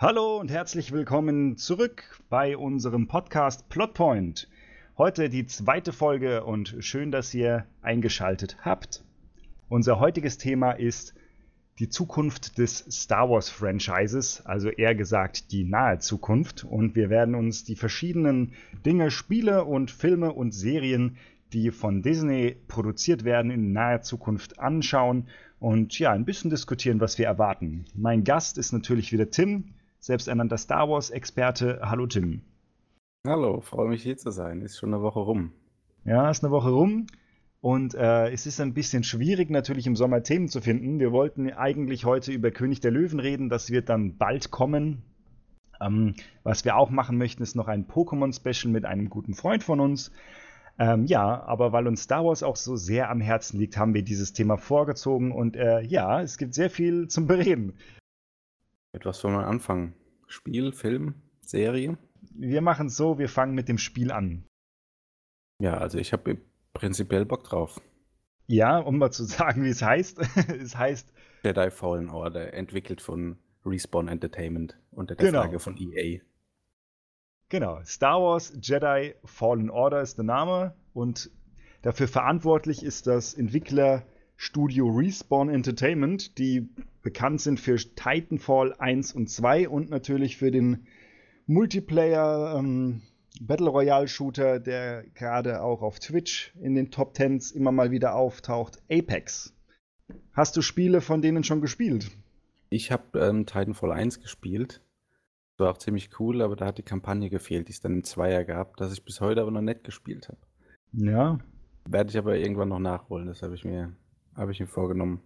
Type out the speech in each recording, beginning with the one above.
Hallo und herzlich willkommen zurück bei unserem Podcast Plotpoint. Heute die zweite Folge und schön, dass ihr eingeschaltet habt. Unser heutiges Thema ist die Zukunft des Star Wars Franchises, also eher gesagt die nahe Zukunft. Und wir werden uns die verschiedenen Dinge, Spiele und Filme und Serien, die von Disney produziert werden, in naher Zukunft anschauen und ja, ein bisschen diskutieren, was wir erwarten. Mein Gast ist natürlich wieder Tim selbsternannter Star Wars-Experte. Hallo Tim. Hallo, freue mich hier zu sein. Ist schon eine Woche rum. Ja, ist eine Woche rum. Und äh, es ist ein bisschen schwierig, natürlich im Sommer Themen zu finden. Wir wollten eigentlich heute über König der Löwen reden. Das wird dann bald kommen. Ähm, was wir auch machen möchten, ist noch ein Pokémon-Special mit einem guten Freund von uns. Ähm, ja, aber weil uns Star Wars auch so sehr am Herzen liegt, haben wir dieses Thema vorgezogen. Und äh, ja, es gibt sehr viel zum Bereden. Mit was soll man anfangen? Spiel, Film, Serie? Wir machen es so, wir fangen mit dem Spiel an. Ja, also ich habe prinzipiell Bock drauf. Ja, um mal zu sagen, wie es heißt. es heißt Jedi Fallen Order, entwickelt von Respawn Entertainment unter der genau. Flagge von EA. Genau, Star Wars Jedi Fallen Order ist der Name und dafür verantwortlich ist das Entwicklerstudio Respawn Entertainment, die bekannt sind für Titanfall 1 und 2 und natürlich für den Multiplayer ähm, Battle Royale Shooter, der gerade auch auf Twitch in den Top Tens immer mal wieder auftaucht, Apex. Hast du Spiele von denen schon gespielt? Ich habe ähm, Titanfall 1 gespielt. Das war auch ziemlich cool, aber da hat die Kampagne gefehlt, die es dann im Zweier gab, das ich bis heute aber noch nicht gespielt habe. Ja. Werde ich aber irgendwann noch nachholen, das habe ich, mir, hab ich mir vorgenommen.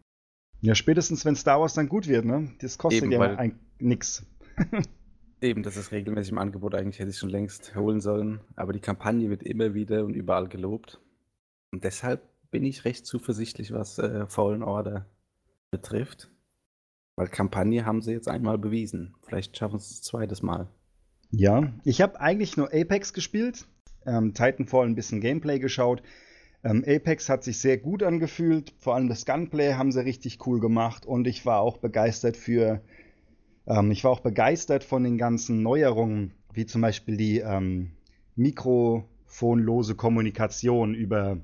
Ja, spätestens wenn Star Wars dann gut wird, ne? Das kostet Eben, ja ein, nix. Eben, das ist regelmäßig im Angebot. Eigentlich hätte ich schon längst holen sollen. Aber die Kampagne wird immer wieder und überall gelobt. Und deshalb bin ich recht zuversichtlich, was äh, Fallen Order betrifft. Weil Kampagne haben sie jetzt einmal bewiesen. Vielleicht schaffen sie es ein zweites Mal. Ja, ich habe eigentlich nur Apex gespielt, ähm, Titanfall ein bisschen Gameplay geschaut. Ähm, Apex hat sich sehr gut angefühlt, vor allem das Gunplay haben sie richtig cool gemacht und ich war auch begeistert für, ähm, ich war auch begeistert von den ganzen Neuerungen, wie zum Beispiel die ähm, mikrofonlose Kommunikation über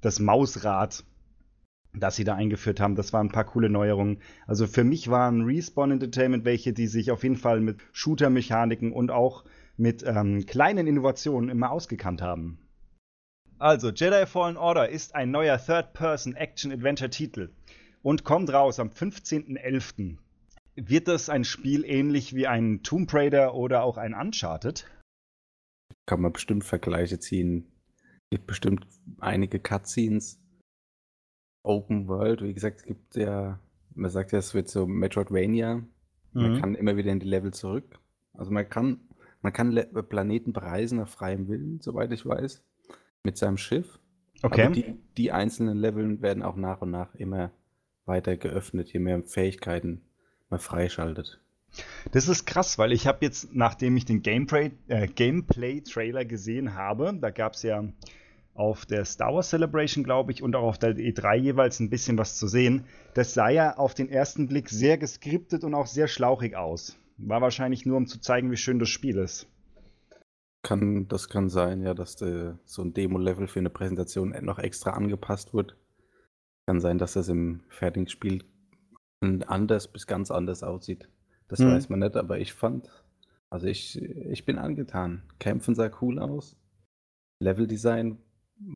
das Mausrad, das sie da eingeführt haben. Das waren ein paar coole Neuerungen. Also für mich waren Respawn Entertainment welche, die sich auf jeden Fall mit Shooter-Mechaniken und auch mit ähm, kleinen Innovationen immer ausgekannt haben. Also, Jedi Fallen Order ist ein neuer Third-Person-Action-Adventure-Titel und kommt raus am 15.11. Wird das ein Spiel ähnlich wie ein Tomb Raider oder auch ein Uncharted? Kann man bestimmt Vergleiche ziehen. Es gibt bestimmt einige Cutscenes. Open World, wie gesagt, es gibt ja, man sagt ja, es wird so Metroidvania. Man mhm. kann immer wieder in die Level zurück. Also man kann, man kann Planeten bereisen nach freiem Willen, soweit ich weiß mit seinem Schiff. Okay. Aber die, die einzelnen Leveln werden auch nach und nach immer weiter geöffnet, je mehr Fähigkeiten man freischaltet. Das ist krass, weil ich habe jetzt, nachdem ich den Gameplay, äh, Gameplay-Trailer gesehen habe, da gab es ja auf der Star Wars Celebration, glaube ich, und auch auf der E3 jeweils ein bisschen was zu sehen. Das sah ja auf den ersten Blick sehr geskriptet und auch sehr schlauchig aus. War wahrscheinlich nur, um zu zeigen, wie schön das Spiel ist. Kann, das kann sein, ja, dass de, so ein Demo-Level für eine Präsentation noch extra angepasst wird. Kann sein, dass das im fertigen Spiel anders bis ganz anders aussieht. Das mhm. weiß man nicht, aber ich fand, also ich, ich bin angetan. Kämpfen sah cool aus. Leveldesign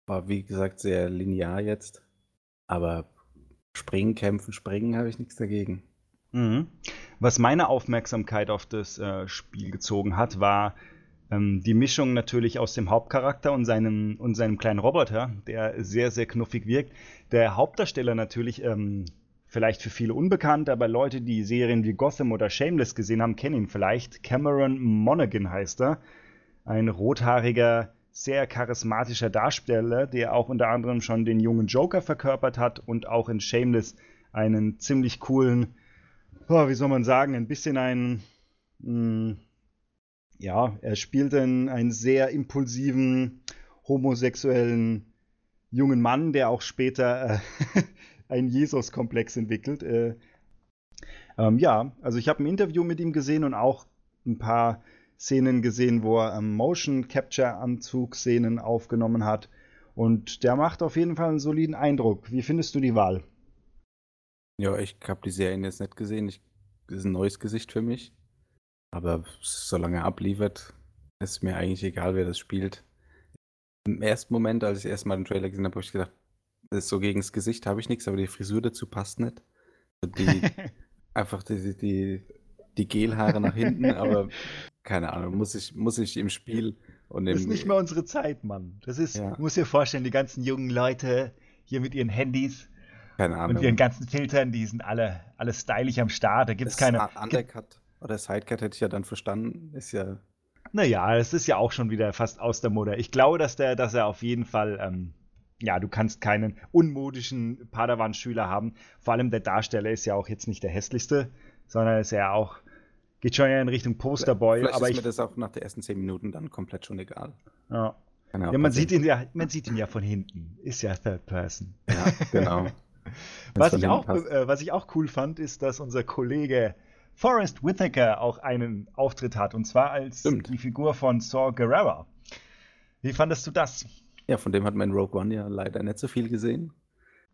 war wie gesagt sehr linear jetzt. Aber springen, kämpfen, springen habe ich nichts dagegen. Mhm. Was meine Aufmerksamkeit auf das äh, Spiel gezogen hat, war ähm, die Mischung natürlich aus dem Hauptcharakter und seinem, und seinem kleinen Roboter, der sehr, sehr knuffig wirkt. Der Hauptdarsteller natürlich, ähm, vielleicht für viele unbekannt, aber Leute, die Serien wie Gotham oder Shameless gesehen haben, kennen ihn vielleicht. Cameron Monaghan heißt er. Ein rothaariger, sehr charismatischer Darsteller, der auch unter anderem schon den jungen Joker verkörpert hat und auch in Shameless einen ziemlich coolen, oh, wie soll man sagen, ein bisschen einen mh, hm, ja, er spielt einen, einen sehr impulsiven, homosexuellen jungen Mann, der auch später äh, einen Jesus-Komplex entwickelt. Äh, ähm, ja, also ich habe ein Interview mit ihm gesehen und auch ein paar Szenen gesehen, wo er ähm, Motion Capture Anzugszenen aufgenommen hat. Und der macht auf jeden Fall einen soliden Eindruck. Wie findest du die Wahl? Ja, ich habe die Serien jetzt nicht gesehen. Ich, das ist ein neues Gesicht für mich. Aber solange er abliefert, ist mir eigentlich egal, wer das spielt. Im ersten Moment, als ich erstmal den Trailer gesehen habe, habe ich gedacht, so gegen das Gesicht habe ich nichts, aber die Frisur dazu passt nicht. Die, einfach die, die, die Gelhaare nach hinten, aber keine Ahnung, muss ich, muss ich im Spiel und im, Das ist nicht mehr unsere Zeit, Mann. Das ist, ja. du musst dir vorstellen, die ganzen jungen Leute hier mit ihren Handys keine Ahnung. und ihren ganzen Filtern, die sind alle, alle stylisch am Start. Da gibt es keine. Undercut oder Sidecut hätte ich ja dann verstanden. Ist ja. Naja, es ist ja auch schon wieder fast aus der Mode. Ich glaube, dass, der, dass er auf jeden Fall. Ähm, ja, du kannst keinen unmodischen Padawan-Schüler haben. Vor allem der Darsteller ist ja auch jetzt nicht der hässlichste, sondern ist ja auch geht schon in Richtung Posterboy. Vielleicht aber ist mir das auch nach den ersten zehn Minuten dann komplett schon egal. Ja, ja man, sieht ihn ja, man sieht ihn ja von hinten. Ist ja Third Person. Ja, genau. was, ich auch, äh, was ich auch cool fand, ist, dass unser Kollege Forrest Whitaker auch einen Auftritt hat. Und zwar als Stimmt. die Figur von Saw Gerrera. Wie fandest du das? Ja, von dem hat man in Rogue One ja leider nicht so viel gesehen.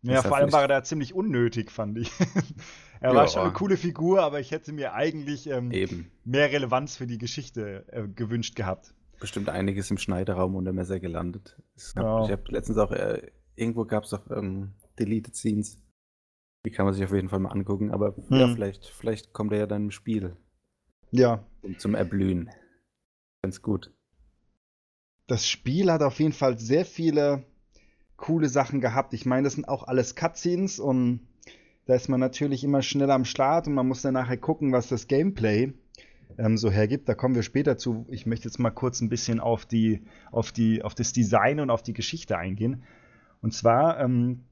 Ja, vor allem war er da ziemlich unnötig, fand ich. er ja, war schon eine coole Figur, aber ich hätte mir eigentlich ähm, mehr Relevanz für die Geschichte äh, gewünscht gehabt. Bestimmt einiges im Schneiderraum unter Messer gelandet. Gab, ja. Ich habe letztens auch, äh, irgendwo gab es auch ähm, Deleted Scenes. Die kann man sich auf jeden Fall mal angucken, aber hm. ja, vielleicht, vielleicht kommt er ja dann im Spiel. Ja. Zum Erblühen. Ganz gut. Das Spiel hat auf jeden Fall sehr viele coole Sachen gehabt. Ich meine, das sind auch alles Cutscenes und da ist man natürlich immer schnell am Start und man muss dann nachher gucken, was das Gameplay ähm, so hergibt. Da kommen wir später zu. Ich möchte jetzt mal kurz ein bisschen auf die, auf die, auf das Design und auf die Geschichte eingehen. Und zwar ähm,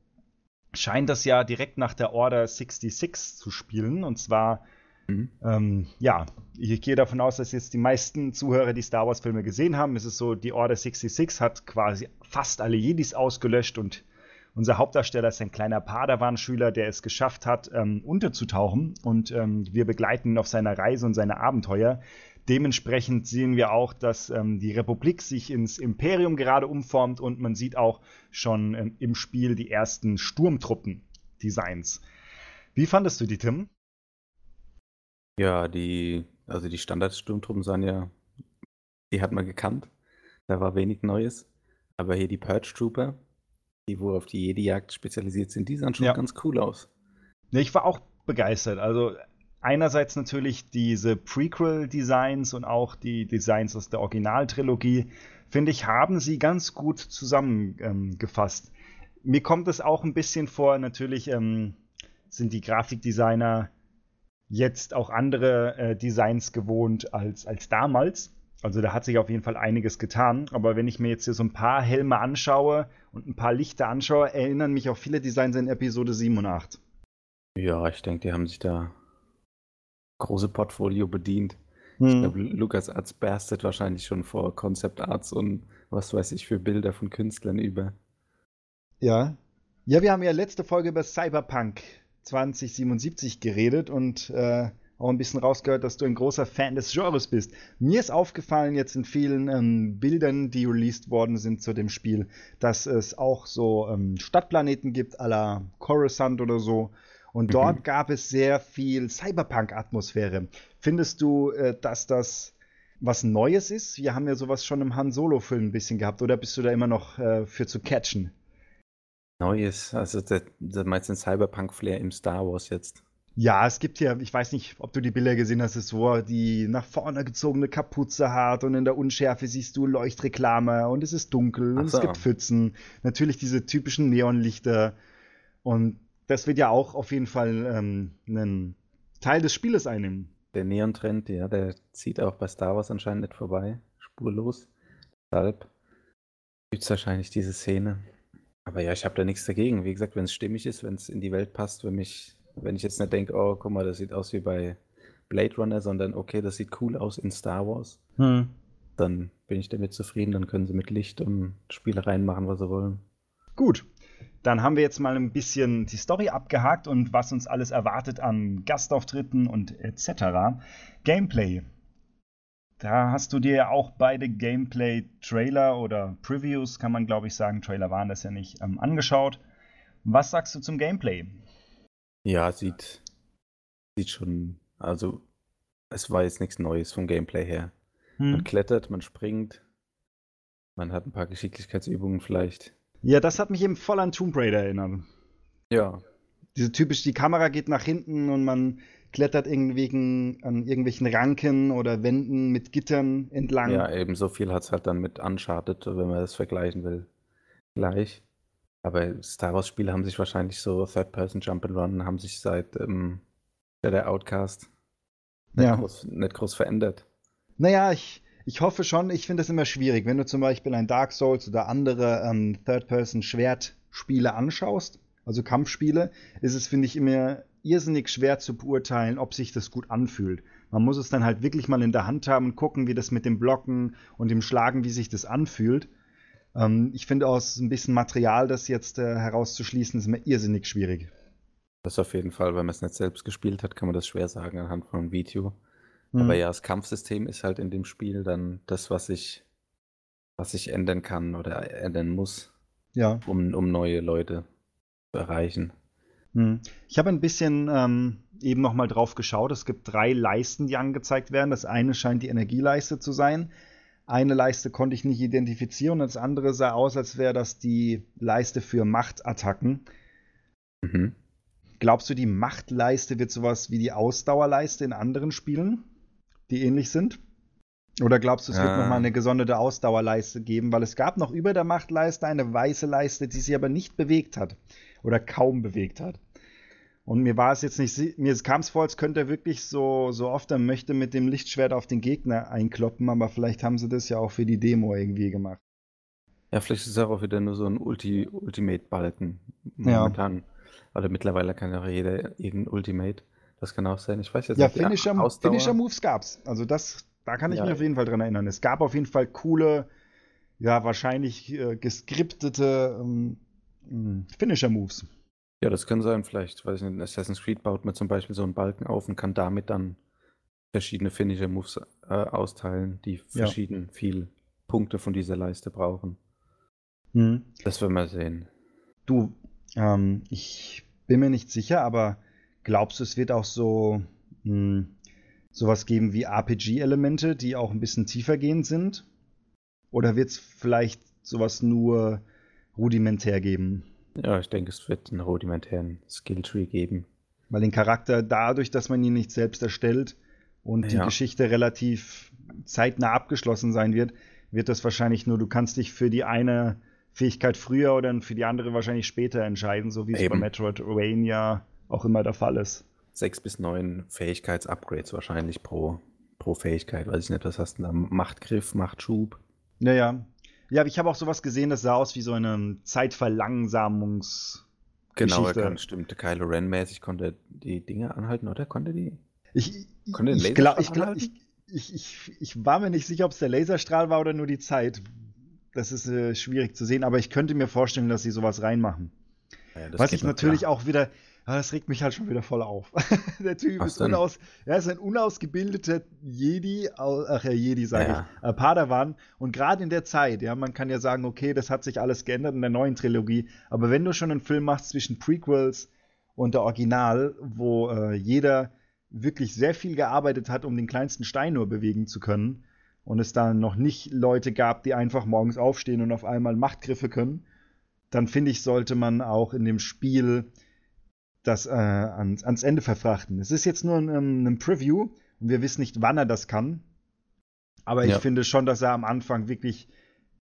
scheint das ja direkt nach der Order 66 zu spielen. Und zwar Mhm. Ähm, ja, ich gehe davon aus, dass jetzt die meisten Zuhörer die Star Wars-Filme gesehen haben. Es ist so, die Order 66 hat quasi fast alle Jedis ausgelöscht und unser Hauptdarsteller ist ein kleiner Padawan-Schüler, der es geschafft hat, ähm, unterzutauchen. Und ähm, wir begleiten ihn auf seiner Reise und seine Abenteuer. Dementsprechend sehen wir auch, dass ähm, die Republik sich ins Imperium gerade umformt und man sieht auch schon ähm, im Spiel die ersten Sturmtruppen-Designs. Wie fandest du die, Tim? Ja, die, also die Standardsturmtruppen sahen ja, die hat man gekannt. Da war wenig Neues. Aber hier die Purge Trooper, die wo auf die Jedi-Jagd spezialisiert sind, die sahen schon ja. ganz cool aus. Ja, ich war auch begeistert. Also einerseits natürlich diese Prequel-Designs und auch die Designs aus der Originaltrilogie, finde ich, haben sie ganz gut zusammengefasst. Ähm, Mir kommt es auch ein bisschen vor, natürlich ähm, sind die Grafikdesigner jetzt auch andere äh, Designs gewohnt als, als damals. Also da hat sich auf jeden Fall einiges getan. Aber wenn ich mir jetzt hier so ein paar Helme anschaue und ein paar Lichter anschaue, erinnern mich auch viele Designs in Episode 7 und 8. Ja, ich denke, die haben sich da große Portfolio bedient. Hm. Ich glaube, Lukas Arts berstet wahrscheinlich schon vor Concept Arts und was weiß ich für Bilder von Künstlern über. Ja. Ja, wir haben ja letzte Folge über Cyberpunk 2077 geredet und äh, auch ein bisschen rausgehört, dass du ein großer Fan des Genres bist. Mir ist aufgefallen jetzt in vielen ähm, Bildern, die released worden sind zu dem Spiel, dass es auch so ähm, Stadtplaneten gibt, à la Coruscant oder so. Und mhm. dort gab es sehr viel Cyberpunk-Atmosphäre. Findest du, äh, dass das was Neues ist? Wir haben ja sowas schon im Han Solo-Film ein bisschen gehabt, oder bist du da immer noch äh, für zu catchen? Neues, also der, der meinst den Cyberpunk-Flair im Star Wars jetzt? Ja, es gibt ja, ich weiß nicht, ob du die Bilder gesehen hast, es wo er die nach vorne gezogene Kapuze hat und in der Unschärfe siehst du Leuchtreklame und es ist dunkel und so. es gibt Pfützen. Natürlich diese typischen Neonlichter und das wird ja auch auf jeden Fall ähm, einen Teil des Spieles einnehmen. Der Neon-Trend, ja, der zieht auch bei Star Wars anscheinend nicht vorbei, spurlos. Deshalb gibt es wahrscheinlich diese Szene. Aber ja, ich habe da nichts dagegen. Wie gesagt, wenn es stimmig ist, wenn es in die Welt passt, wenn, mich, wenn ich jetzt nicht denke, oh, guck mal, das sieht aus wie bei Blade Runner, sondern okay, das sieht cool aus in Star Wars, hm. dann bin ich damit zufrieden. Dann können sie mit Licht und Spielereien machen, was sie wollen. Gut. Dann haben wir jetzt mal ein bisschen die Story abgehakt und was uns alles erwartet an Gastauftritten und etc. Gameplay. Da hast du dir ja auch beide Gameplay-Trailer oder Previews, kann man glaube ich sagen, Trailer waren das ja nicht, ähm, angeschaut. Was sagst du zum Gameplay? Ja, sieht, sieht schon, also es war jetzt nichts Neues vom Gameplay her. Hm. Man klettert, man springt, man hat ein paar Geschicklichkeitsübungen vielleicht. Ja, das hat mich eben voll an Tomb Raider erinnert. Ja. Diese typisch, die Kamera geht nach hinten und man klettert irgendwie an irgendwelchen Ranken oder Wänden mit Gittern entlang. Ja, eben so viel hat es halt dann mit Uncharted, wenn man das vergleichen will. Gleich. Aber Star Wars-Spiele haben sich wahrscheinlich so Third-Person Jump'n'Run haben sich seit ähm, der Outcast nicht, ja. groß, nicht groß verändert. Naja, ich, ich hoffe schon, ich finde es immer schwierig, wenn du zum Beispiel ein Dark Souls oder andere ähm, Third-Person-Schwertspiele anschaust, also Kampfspiele, ist es, finde ich, immer irrsinnig schwer zu beurteilen, ob sich das gut anfühlt. Man muss es dann halt wirklich mal in der Hand haben und gucken, wie das mit dem Blocken und dem Schlagen, wie sich das anfühlt. Ähm, ich finde aus ein bisschen Material, das jetzt äh, herauszuschließen, ist immer irrsinnig schwierig. Das auf jeden Fall, wenn man es nicht selbst gespielt hat, kann man das schwer sagen anhand von einem Video. Mhm. Aber ja, das Kampfsystem ist halt in dem Spiel dann das, was ich, was ich ändern kann oder ändern muss, ja. um, um neue Leute zu erreichen. Mhm. Ich habe ein bisschen ähm, eben nochmal drauf geschaut. Es gibt drei Leisten, die angezeigt werden. Das eine scheint die Energieleiste zu sein. Eine Leiste konnte ich nicht identifizieren das andere sah aus, als wäre das die Leiste für Machtattacken. Mhm. Glaubst du, die Machtleiste wird sowas wie die Ausdauerleiste in anderen Spielen? Die ähnlich sind? Oder glaubst du, es ja. wird nochmal eine gesonderte Ausdauerleiste geben? Weil es gab noch über der Machtleiste eine weiße Leiste, die sich aber nicht bewegt hat. Oder kaum bewegt hat. Und mir war es jetzt nicht, mir kam es vor, als könnte er wirklich so, so oft er möchte mit dem Lichtschwert auf den Gegner einkloppen, aber vielleicht haben sie das ja auch für die Demo irgendwie gemacht. Ja, vielleicht ist es auch wieder nur so ein Ulti Ultimate-Balken momentan. Ja. Oder mittlerweile kann ja jeder irgendein Ultimate. Das kann auch sein. Ich weiß jetzt ja, nicht. Finisher, Finisher Moves gab's. Also das, da kann ich ja, mich auf jeden Fall dran erinnern. Es gab auf jeden Fall coole, ja, wahrscheinlich äh, geskriptete ähm, hm, Finisher Moves. Ja, das kann sein. Vielleicht, weiß ich nicht, in Assassin's Creed baut man zum Beispiel so einen Balken auf und kann damit dann verschiedene Finisher Moves äh, austeilen, die verschieden ja. viel Punkte von dieser Leiste brauchen. Hm. Das werden wir sehen. Du, ähm, ich bin mir nicht sicher, aber Glaubst du, es wird auch so mh, hm, sowas geben wie RPG-Elemente, die auch ein bisschen tiefergehend sind? Oder wird es vielleicht sowas nur rudimentär geben? Ja, ich denke, es wird einen rudimentären Skilltree geben. Weil den Charakter dadurch, dass man ihn nicht selbst erstellt und die ja. Geschichte relativ zeitnah abgeschlossen sein wird, wird das wahrscheinlich nur, du kannst dich für die eine Fähigkeit früher oder für die andere wahrscheinlich später entscheiden, so wie es bei Metroidvania auch immer der Fall ist. Sechs bis neun Fähigkeitsupgrades wahrscheinlich pro, pro Fähigkeit. Weiß ich nicht, was hast du da? Machtgriff, Machtschub? Naja. Ja, ich habe auch sowas gesehen, das sah aus wie so eine Zeitverlangsamungs- Genau, er kann, stimmt. Kylo Ren-mäßig konnte die Dinge anhalten, oder? Konnte die? Ich, konnte ich, glaub, ich, glaub, ich, ich, ich, ich war mir nicht sicher, ob es der Laserstrahl war oder nur die Zeit. Das ist äh, schwierig zu sehen, aber ich könnte mir vorstellen, dass sie sowas reinmachen. Ja, Was ich natürlich klar. auch wieder, aber das regt mich halt schon wieder voll auf. der Typ Was ist, unaus, er ist ein unausgebildeter Jedi, ach ja, Jedi sage ja. ich, äh, Padawan. Und gerade in der Zeit, ja, man kann ja sagen, okay, das hat sich alles geändert in der neuen Trilogie. Aber wenn du schon einen Film machst zwischen Prequels und der Original, wo äh, jeder wirklich sehr viel gearbeitet hat, um den kleinsten Stein nur bewegen zu können, und es dann noch nicht Leute gab, die einfach morgens aufstehen und auf einmal Machtgriffe können, dann finde ich, sollte man auch in dem Spiel das äh, ans, ans, Ende verfrachten. Es ist jetzt nur ein, ähm, ein, Preview und wir wissen nicht, wann er das kann. Aber ich ja. finde schon, dass er am Anfang wirklich,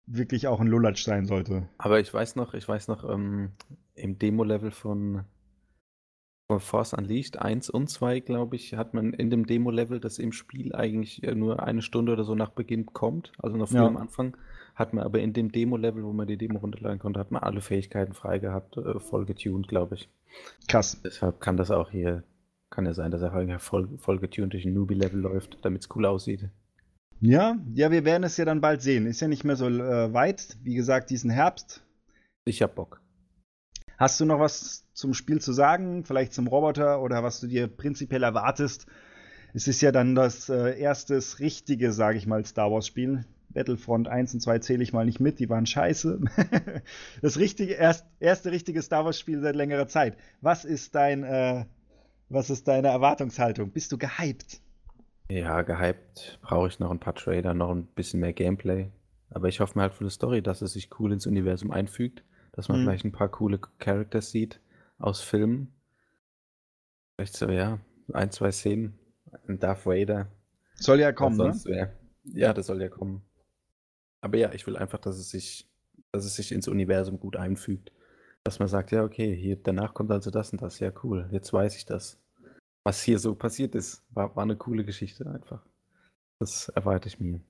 wirklich auch ein Lulatsch sein sollte. Aber ich weiß noch, ich weiß noch, ähm, im Demo-Level von, von Force Unleashed 1 und 2, glaube ich, hat man in dem Demo-Level, das im Spiel eigentlich nur eine Stunde oder so nach Beginn kommt, also noch früh ja. am Anfang, hat man aber in dem Demo-Level, wo man die Demo runterladen konnte, hat man alle Fähigkeiten frei gehabt, äh, voll getuned, glaube ich. Krass. Deshalb kann das auch hier, kann ja sein, dass er voll, voll getuned durch ein Newbie-Level läuft, damit es cool aussieht. Ja, ja, wir werden es ja dann bald sehen. Ist ja nicht mehr so äh, weit. Wie gesagt, diesen Herbst. Ich hab Bock. Hast du noch was zum Spiel zu sagen? Vielleicht zum Roboter oder was du dir prinzipiell erwartest? es ist ja dann das äh, erste richtige, sage ich mal, Star Wars-Spiel. Battlefront 1 und 2 zähle ich mal nicht mit, die waren scheiße. das richtige, erst, erste richtige Star Wars-Spiel seit längerer Zeit. Was ist dein, äh, was ist deine Erwartungshaltung? Bist du gehypt? Ja, gehypt brauche ich noch ein paar Trailer, noch ein bisschen mehr Gameplay. Aber ich hoffe mir halt für die Story, dass es sich cool ins Universum einfügt, dass man mhm. vielleicht ein paar coole Characters sieht aus Filmen. Vielleicht so, ja, ein, zwei Szenen. Ein Darth Vader. Soll ja kommen, ne? Wär. Ja, das soll ja kommen. Aber ja, ich will einfach, dass es sich, dass es sich ins Universum gut einfügt. Dass man sagt, ja, okay, hier danach kommt also das und das. Ja, cool. Jetzt weiß ich das. Was hier so passiert ist, war, war eine coole Geschichte einfach. Das erwarte ich mir.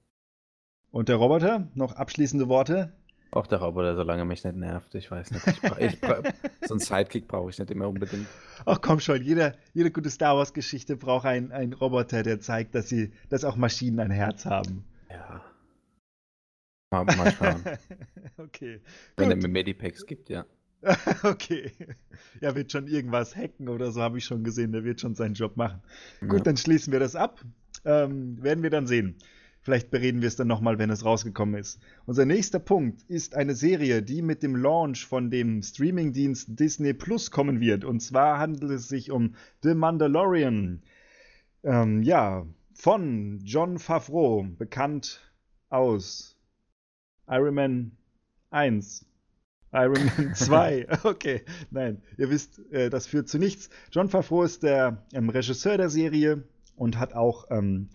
Und der Roboter? Noch abschließende Worte? Auch der Roboter, solange mich nicht nervt. Ich weiß nicht. Ich ich so einen Sidekick brauche ich nicht immer unbedingt. Ach komm schon, jede, jede gute Star Wars-Geschichte braucht einen, einen Roboter, der zeigt, dass, sie, dass auch Maschinen ein Herz haben. Ja. Mal, schauen. okay. Wenn er mir Medipacks gibt, ja. okay. Er wird schon irgendwas hacken oder so, habe ich schon gesehen. Der wird schon seinen Job machen. Ja. Gut, dann schließen wir das ab. Ähm, werden wir dann sehen. Vielleicht bereden wir es dann nochmal, wenn es rausgekommen ist. Unser nächster Punkt ist eine Serie, die mit dem Launch von dem Streamingdienst Disney Plus kommen wird. Und zwar handelt es sich um The Mandalorian. Ähm, ja, von John Favreau, bekannt aus Iron Man 1. Iron Man 2. Okay, nein, ihr wisst, äh, das führt zu nichts. John Favreau ist der ähm, Regisseur der Serie und hat auch ähm,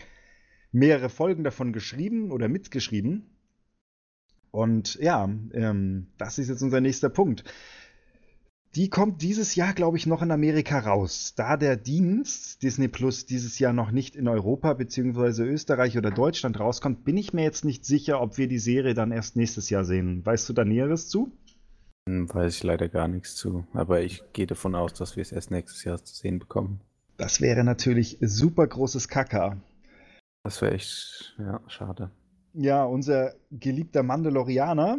mehrere Folgen davon geschrieben oder mitgeschrieben. Und ja, ähm, das ist jetzt unser nächster Punkt. Die kommt dieses Jahr, glaube ich, noch in Amerika raus. Da der Dienst Disney Plus dieses Jahr noch nicht in Europa bzw. Österreich oder Deutschland rauskommt, bin ich mir jetzt nicht sicher, ob wir die Serie dann erst nächstes Jahr sehen. Weißt du da Näheres zu? Hm, weiß ich leider gar nichts zu. Aber ich gehe davon aus, dass wir es erst nächstes Jahr zu sehen bekommen. Das wäre natürlich super großes Kacker. Das wäre echt, ja, schade. Ja, unser geliebter Mandalorianer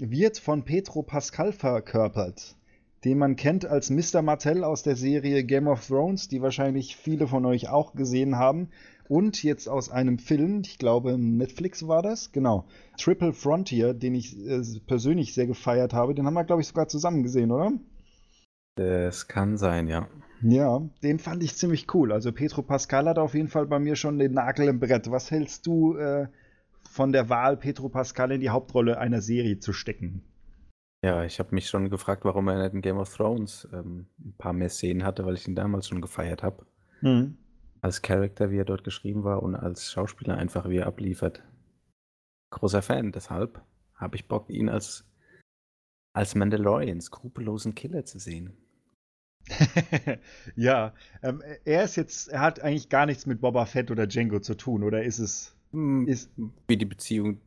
wird von Petro Pascal verkörpert, den man kennt als Mr. Martell aus der Serie Game of Thrones, die wahrscheinlich viele von euch auch gesehen haben. Und jetzt aus einem Film, ich glaube Netflix war das, genau, Triple Frontier, den ich äh, persönlich sehr gefeiert habe. Den haben wir, glaube ich, sogar zusammen gesehen, oder? Das kann sein, ja. Ja, den fand ich ziemlich cool. Also Petro Pascal hat auf jeden Fall bei mir schon den Nagel im Brett. Was hältst du äh, von der Wahl, Petro Pascal in die Hauptrolle einer Serie zu stecken? Ja, ich habe mich schon gefragt, warum er nicht in Game of Thrones ähm, ein paar mehr Szenen hatte, weil ich ihn damals schon gefeiert habe. Mhm. Als Charakter, wie er dort geschrieben war und als Schauspieler einfach, wie er abliefert. Großer Fan, deshalb habe ich Bock, ihn als, als Mandalorian, skrupellosen Killer zu sehen. ja, ähm, er ist jetzt, er hat eigentlich gar nichts mit Boba Fett oder Django zu tun, oder ist es? Hm, ist, wie die Beziehung,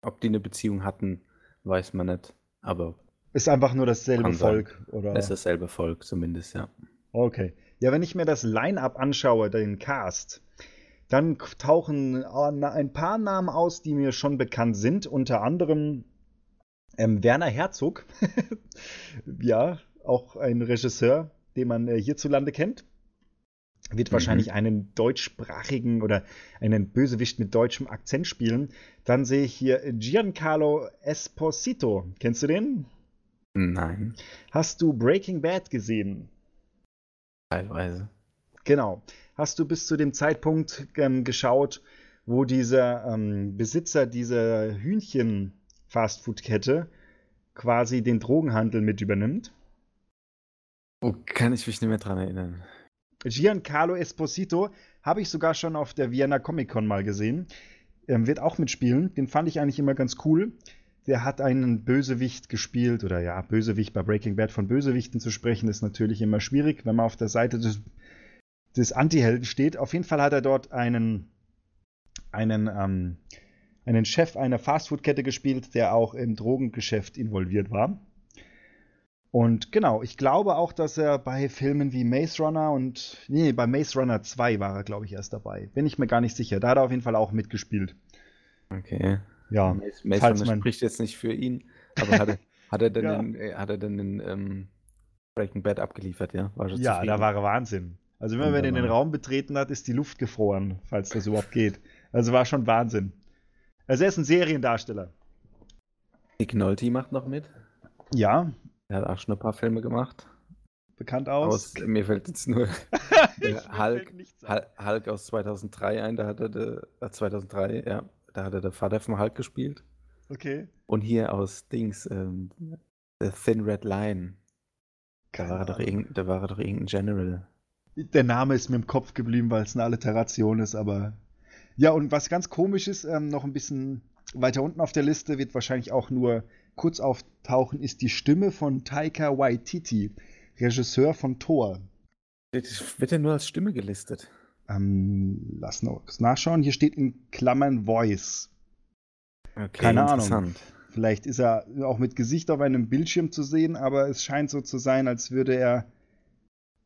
ob die eine Beziehung hatten, weiß man nicht. Aber ist einfach nur dasselbe Volk, sein. oder? Ist dasselbe Volk zumindest, ja. Okay. Ja, wenn ich mir das Line-up anschaue, den Cast, dann tauchen ein paar Namen aus, die mir schon bekannt sind. Unter anderem ähm, Werner Herzog. ja, auch ein Regisseur, den man äh, hierzulande kennt. Wird mhm. wahrscheinlich einen deutschsprachigen oder einen Bösewicht mit deutschem Akzent spielen. Dann sehe ich hier Giancarlo Esposito. Kennst du den? Nein. Hast du Breaking Bad gesehen? Teilweise. Genau. Hast du bis zu dem Zeitpunkt ähm, geschaut, wo dieser ähm, Besitzer dieser Hühnchen-Fastfood-Kette quasi den Drogenhandel mit übernimmt? Oh, kann ich mich nicht mehr dran erinnern. Giancarlo Esposito habe ich sogar schon auf der Vienna Comic Con mal gesehen. Ähm, wird auch mitspielen. Den fand ich eigentlich immer ganz cool. Der hat einen Bösewicht gespielt, oder ja, Bösewicht bei Breaking Bad von Bösewichten zu sprechen, ist natürlich immer schwierig, wenn man auf der Seite des, des Anti-Helden steht. Auf jeden Fall hat er dort einen, einen, ähm, einen Chef einer Fastfood-Kette gespielt, der auch im Drogengeschäft involviert war. Und genau, ich glaube auch, dass er bei Filmen wie Maze Runner und. Nee, bei Maze Runner 2 war er, glaube ich, erst dabei. Bin ich mir gar nicht sicher. Da hat er auf jeden Fall auch mitgespielt. Okay. Ja. Maze, Maze Runner man... spricht jetzt nicht für ihn, aber hat er, hat er denn, ja. in, äh, hat er denn in ähm, Breaking Bad abgeliefert, ja? Ja, da war er Wahnsinn. Also wenn man den Raum betreten hat, ist die Luft gefroren, falls das überhaupt geht. Also war schon Wahnsinn. Also er ist ein Seriendarsteller. Nick Nolte macht noch mit. Ja. Er hat auch schon ein paar Filme gemacht. Bekannt aus. aus mir fällt jetzt nur Hulk, Hulk aus 2003 ein. Da hat er de, äh, 2003, ja, da hat er der Vater vom Hulk gespielt. Okay. Und hier aus Dings, ähm, The Thin Red Line. Da war, er doch da war er doch irgendein General. Der Name ist mir im Kopf geblieben, weil es eine Alliteration ist, aber. Ja, und was ganz komisch ist, ähm, noch ein bisschen weiter unten auf der Liste, wird wahrscheinlich auch nur kurz auftauchen, ist die Stimme von Taika Waititi, Regisseur von Thor. Wird er nur als Stimme gelistet? Ähm, lass noch nachschauen. Hier steht in Klammern Voice. Okay, Keine Ahnung. Vielleicht ist er auch mit Gesicht auf einem Bildschirm zu sehen, aber es scheint so zu sein, als würde er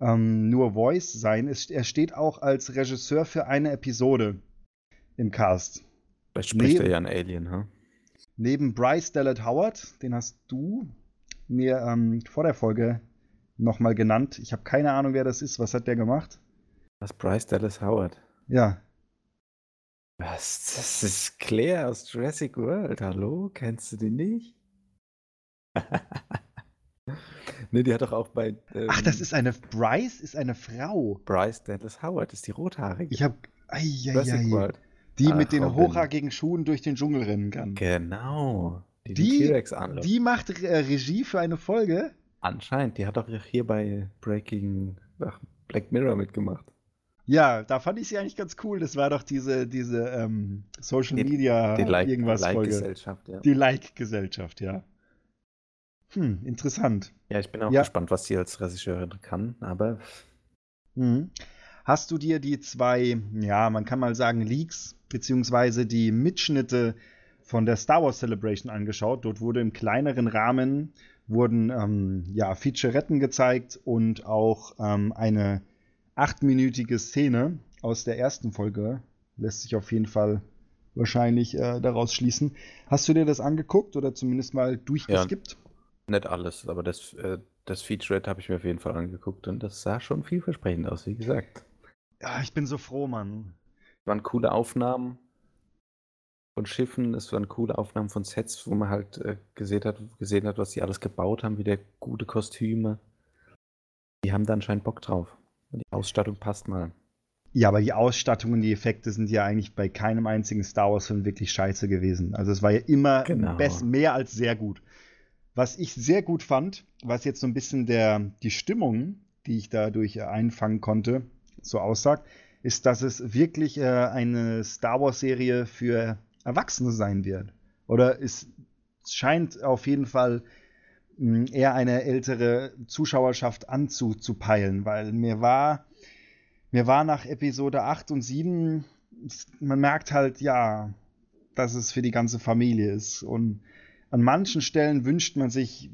ähm, nur Voice sein. Es, er steht auch als Regisseur für eine Episode im Cast. Vielleicht spricht neben, er ja ein Alien, ha? Neben Bryce Dallet Howard, den hast du mir ähm, vor der Folge nochmal genannt. Ich habe keine Ahnung, wer das ist. Was hat der gemacht? Was, Bryce Dallas Howard? Ja. Was? Das ist Claire aus Jurassic World. Hallo? Kennst du die nicht? ne, die hat doch auch bei. Ähm, Ach, das ist eine. Bryce ist eine Frau. Bryce Dallas Howard ist die rothaarige. Ich habe. Jurassic World. Die Ach, mit den hochhackigen Schuhen durch den Dschungel rennen kann. Genau. Die, die, die macht äh, Regie für eine Folge? Anscheinend. Die hat doch hier bei Breaking ach, Black Mirror mitgemacht. Ja, da fand ich sie eigentlich ganz cool. Das war doch diese, diese ähm, Social die, Media die like, irgendwas like Folge. Gesellschaft, ja. Die Like-Gesellschaft, ja. Hm, interessant. Ja, ich bin auch ja. gespannt, was sie als Regisseurin kann, aber. Mhm. Hast du dir die zwei, ja, man kann mal sagen, Leaks, beziehungsweise die Mitschnitte von der Star Wars Celebration angeschaut? Dort wurde im kleineren Rahmen wurden ähm, ja, Featuretten gezeigt und auch ähm, eine achtminütige Szene aus der ersten Folge. Lässt sich auf jeden Fall wahrscheinlich äh, daraus schließen. Hast du dir das angeguckt oder zumindest mal durchgeskippt? Ja, nicht alles, aber das, äh, das Featurette habe ich mir auf jeden Fall angeguckt und das sah schon vielversprechend aus, wie gesagt. Ja, ich bin so froh, Mann. Waren coole Aufnahmen von Schiffen, es waren coole Aufnahmen von Sets, wo man halt äh, gesehen, hat, gesehen hat, was sie alles gebaut haben, wieder gute Kostüme. Die haben da anscheinend Bock drauf. Die Ausstattung passt mal. Ja, aber die Ausstattung und die Effekte sind ja eigentlich bei keinem einzigen Star Wars-Film wirklich scheiße gewesen. Also es war ja immer genau. best, mehr als sehr gut. Was ich sehr gut fand, was jetzt so ein bisschen der, die Stimmung, die ich dadurch einfangen konnte, so aussagt, ist, dass es wirklich äh, eine Star Wars-Serie für Erwachsene sein wird. Oder es scheint auf jeden Fall hm, eher eine ältere Zuschauerschaft anzupeilen, weil mir war, mir war nach Episode 8 und 7, man merkt halt, ja, dass es für die ganze Familie ist. Und an manchen Stellen wünscht man sich,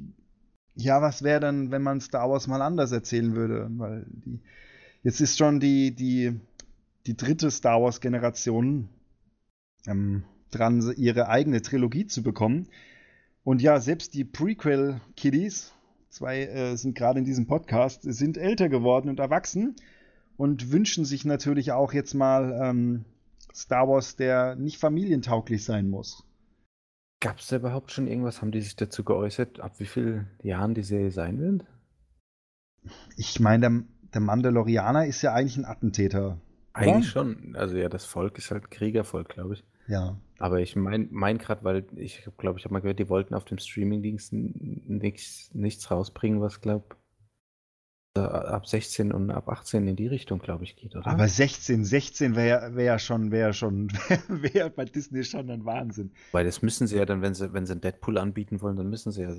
ja, was wäre denn, wenn man Star Wars mal anders erzählen würde? Weil die, jetzt ist schon die, die, die dritte Star Wars-Generation ähm, dran, ihre eigene Trilogie zu bekommen. Und ja, selbst die Prequel-Kiddies, zwei äh, sind gerade in diesem Podcast, sind älter geworden und erwachsen und wünschen sich natürlich auch jetzt mal ähm, Star Wars, der nicht familientauglich sein muss. Gab es da überhaupt schon irgendwas? Haben die sich dazu geäußert, ab wie vielen Jahren die Serie sein wird? Ich meine, der, der Mandalorianer ist ja eigentlich ein Attentäter. Eigentlich schon. Also ja, das Volk ist halt Kriegervolk, glaube ich. Ja. Aber ich meine mein gerade, weil ich glaube, ich habe mal gehört, die wollten auf dem Streamingdienst nichts, nichts rausbringen, was glaube ab 16 und ab 18 in die Richtung, glaube ich, geht, oder? Aber 16, 16 wäre wär ja schon, wäre schon, wäre bei Disney schon ein Wahnsinn. Weil das müssen sie ja dann, wenn sie, wenn sie einen Deadpool anbieten wollen, dann müssen sie ja.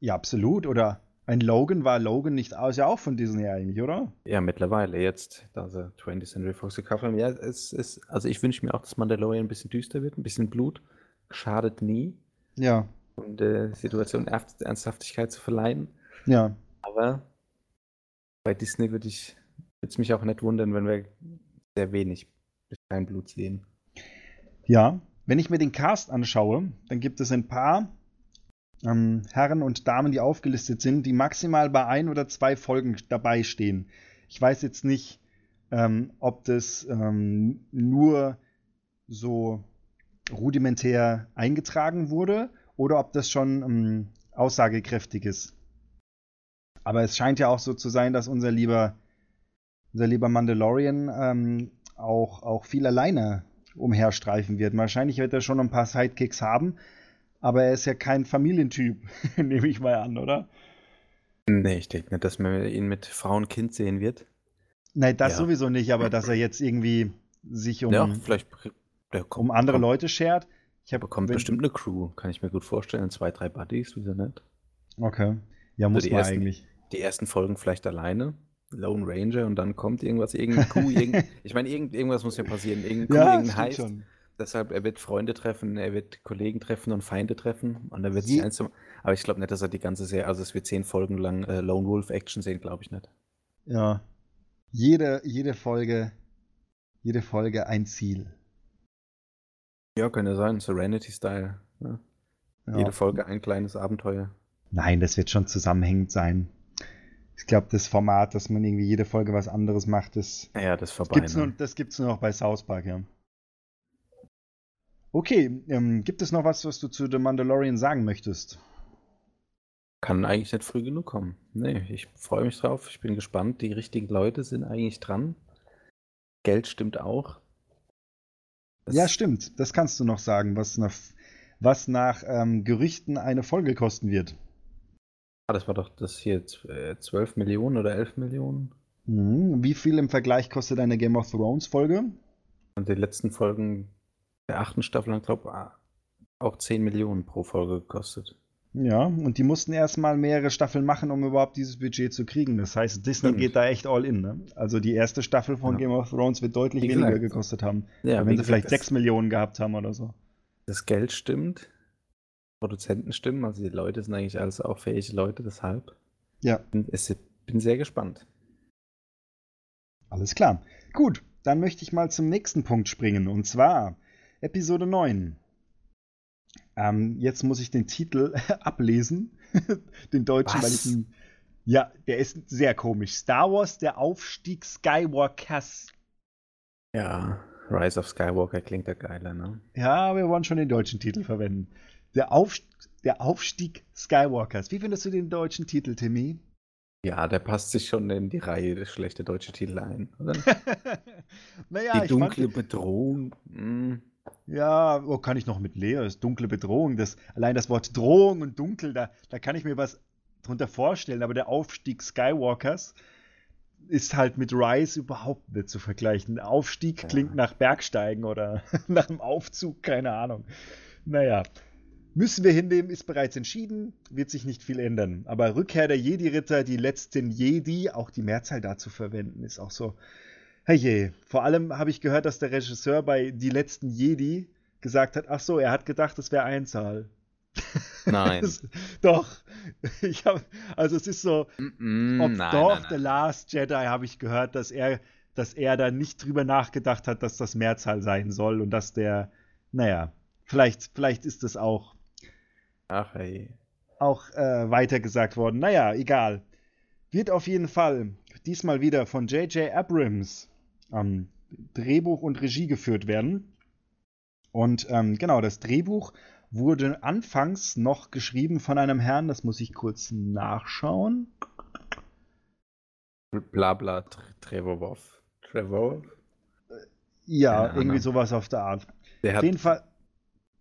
Ja, absolut. Oder ein Logan war Logan nicht aus, ja auch von Disney eigentlich, oder? Ja, mittlerweile jetzt, da sie 20th Century Fox gekauft haben. Ja, es ist, also ich wünsche mir auch, dass Mandalorian ein bisschen düster wird, ein bisschen Blut. Schadet nie. Ja. Um der Situation Ernsthaftigkeit zu verleihen. Ja. Aber bei Disney würde ich, würde es mich auch nicht wundern, wenn wir sehr wenig bis kein Blut sehen. Ja, wenn ich mir den Cast anschaue, dann gibt es ein paar ähm, Herren und Damen, die aufgelistet sind, die maximal bei ein oder zwei Folgen dabei stehen. Ich weiß jetzt nicht, ähm, ob das ähm, nur so rudimentär eingetragen wurde oder ob das schon ähm, aussagekräftig ist. Aber es scheint ja auch so zu sein, dass unser lieber, unser lieber Mandalorian ähm, auch, auch viel alleine umherstreifen wird. Wahrscheinlich wird er schon ein paar Sidekicks haben, aber er ist ja kein Familientyp, nehme ich mal an, oder? Nee, ich denke nicht, dass man ihn mit Frau und Kind sehen wird. Nein, das ja. sowieso nicht, aber dass er jetzt irgendwie sich um, ja, vielleicht, kommt, um andere kommt, Leute schert. Ich hab, bekommt wenn, bestimmt eine Crew, kann ich mir gut vorstellen. Zwei, drei Buddies, wieso nicht? Okay. Ja, muss also man ersten, eigentlich. Die ersten Folgen vielleicht alleine. Lone Ranger und dann kommt irgendwas, irgendein Kuh, irgend, ich meine, irgend, irgendwas muss ja passieren. Irgendein Kuh, ja, irgendein heißt. Schon. Deshalb, er wird Freunde treffen, er wird Kollegen treffen und Feinde treffen und er wird sich eins Aber ich glaube nicht, dass er die ganze Serie, also es wird zehn Folgen lang äh, Lone Wolf Action sehen, glaube ich nicht. Ja. Jede, jede Folge, jede Folge ein Ziel. Ja, könnte sein, Serenity-Style. Ja. Ja. Jede Folge ein kleines Abenteuer. Nein, das wird schon zusammenhängend sein. Ich glaube, das Format, dass man irgendwie jede Folge was anderes macht, das, ja, das, vorbei, gibt's ne? nur, das gibt's nur noch bei South Park, ja. Okay, ähm, gibt es noch was, was du zu The Mandalorian sagen möchtest? Kann eigentlich nicht früh genug kommen. Nee, ich freue mich drauf. Ich bin gespannt. Die richtigen Leute sind eigentlich dran. Geld stimmt auch. Das ja, stimmt. Das kannst du noch sagen, was nach, was nach ähm, Gerüchten eine Folge kosten wird. Ah, das war doch das hier 12 äh, Millionen oder 11 Millionen. Mhm. Wie viel im Vergleich kostet eine Game of Thrones Folge? Und die letzten Folgen der achten Staffel haben, glaube ich, auch 10 Millionen pro Folge gekostet. Ja, und die mussten erstmal mehrere Staffeln machen, um überhaupt dieses Budget zu kriegen. Das heißt, Disney Stimmt. geht da echt all in. Ne? Also die erste Staffel von ja. Game of Thrones wird deutlich wie weniger gesagt. gekostet haben. Ja, wenn sie vielleicht 6 Millionen gehabt haben oder so. Das Geld stimmt. Produzenten stimmen, also die Leute sind eigentlich alles auch fähige Leute, deshalb. Ja. Bin, bin sehr gespannt. Alles klar. Gut, dann möchte ich mal zum nächsten Punkt springen. Und zwar Episode 9. Ähm, jetzt muss ich den Titel ablesen. den deutschen, Was? weil ich ihn. Ja, der ist sehr komisch. Star Wars, der Aufstieg Skywalkers. Ja, Rise of Skywalker klingt ja geiler, ne? Ja, wir wollen schon den deutschen Titel verwenden. Der, Auf, der Aufstieg Skywalkers. Wie findest du den deutschen Titel, Timmy? Ja, der passt sich schon in die Reihe des schlechten deutschen Titel ein, oder? naja, die dunkle fand, Bedrohung. Hm. Ja, oh, kann ich noch mit Leo, das dunkle Bedrohung, das, allein das Wort Drohung und dunkel, da, da kann ich mir was drunter vorstellen, aber der Aufstieg Skywalkers ist halt mit Rise überhaupt nicht zu vergleichen. Aufstieg ja. klingt nach Bergsteigen oder nach einem Aufzug, keine Ahnung. Naja, müssen wir hinnehmen, ist bereits entschieden, wird sich nicht viel ändern. Aber Rückkehr der Jedi-Ritter, die letzten Jedi, auch die Mehrzahl dazu verwenden, ist auch so, Herrje, vor allem habe ich gehört, dass der Regisseur bei Die letzten Jedi gesagt hat, ach so, er hat gedacht, es wäre Einzahl. Nein. doch. Ich hab, also es ist so, mm -mm, ob nein, doch nein, The Last Jedi habe ich gehört, dass er, dass er da nicht drüber nachgedacht hat, dass das Mehrzahl sein soll und dass der, naja, vielleicht, vielleicht ist das auch, ach hey. auch äh, weitergesagt worden. Naja, egal. Wird auf jeden Fall diesmal wieder von J.J. Abrams ähm, Drehbuch und Regie geführt werden. Und ähm, genau, das Drehbuch wurde anfangs noch geschrieben von einem Herrn, das muss ich kurz nachschauen. Blabla Trevor Trevor? Ja, Keine irgendwie Ahnung. sowas auf der Art. Der hat auf jeden Fall,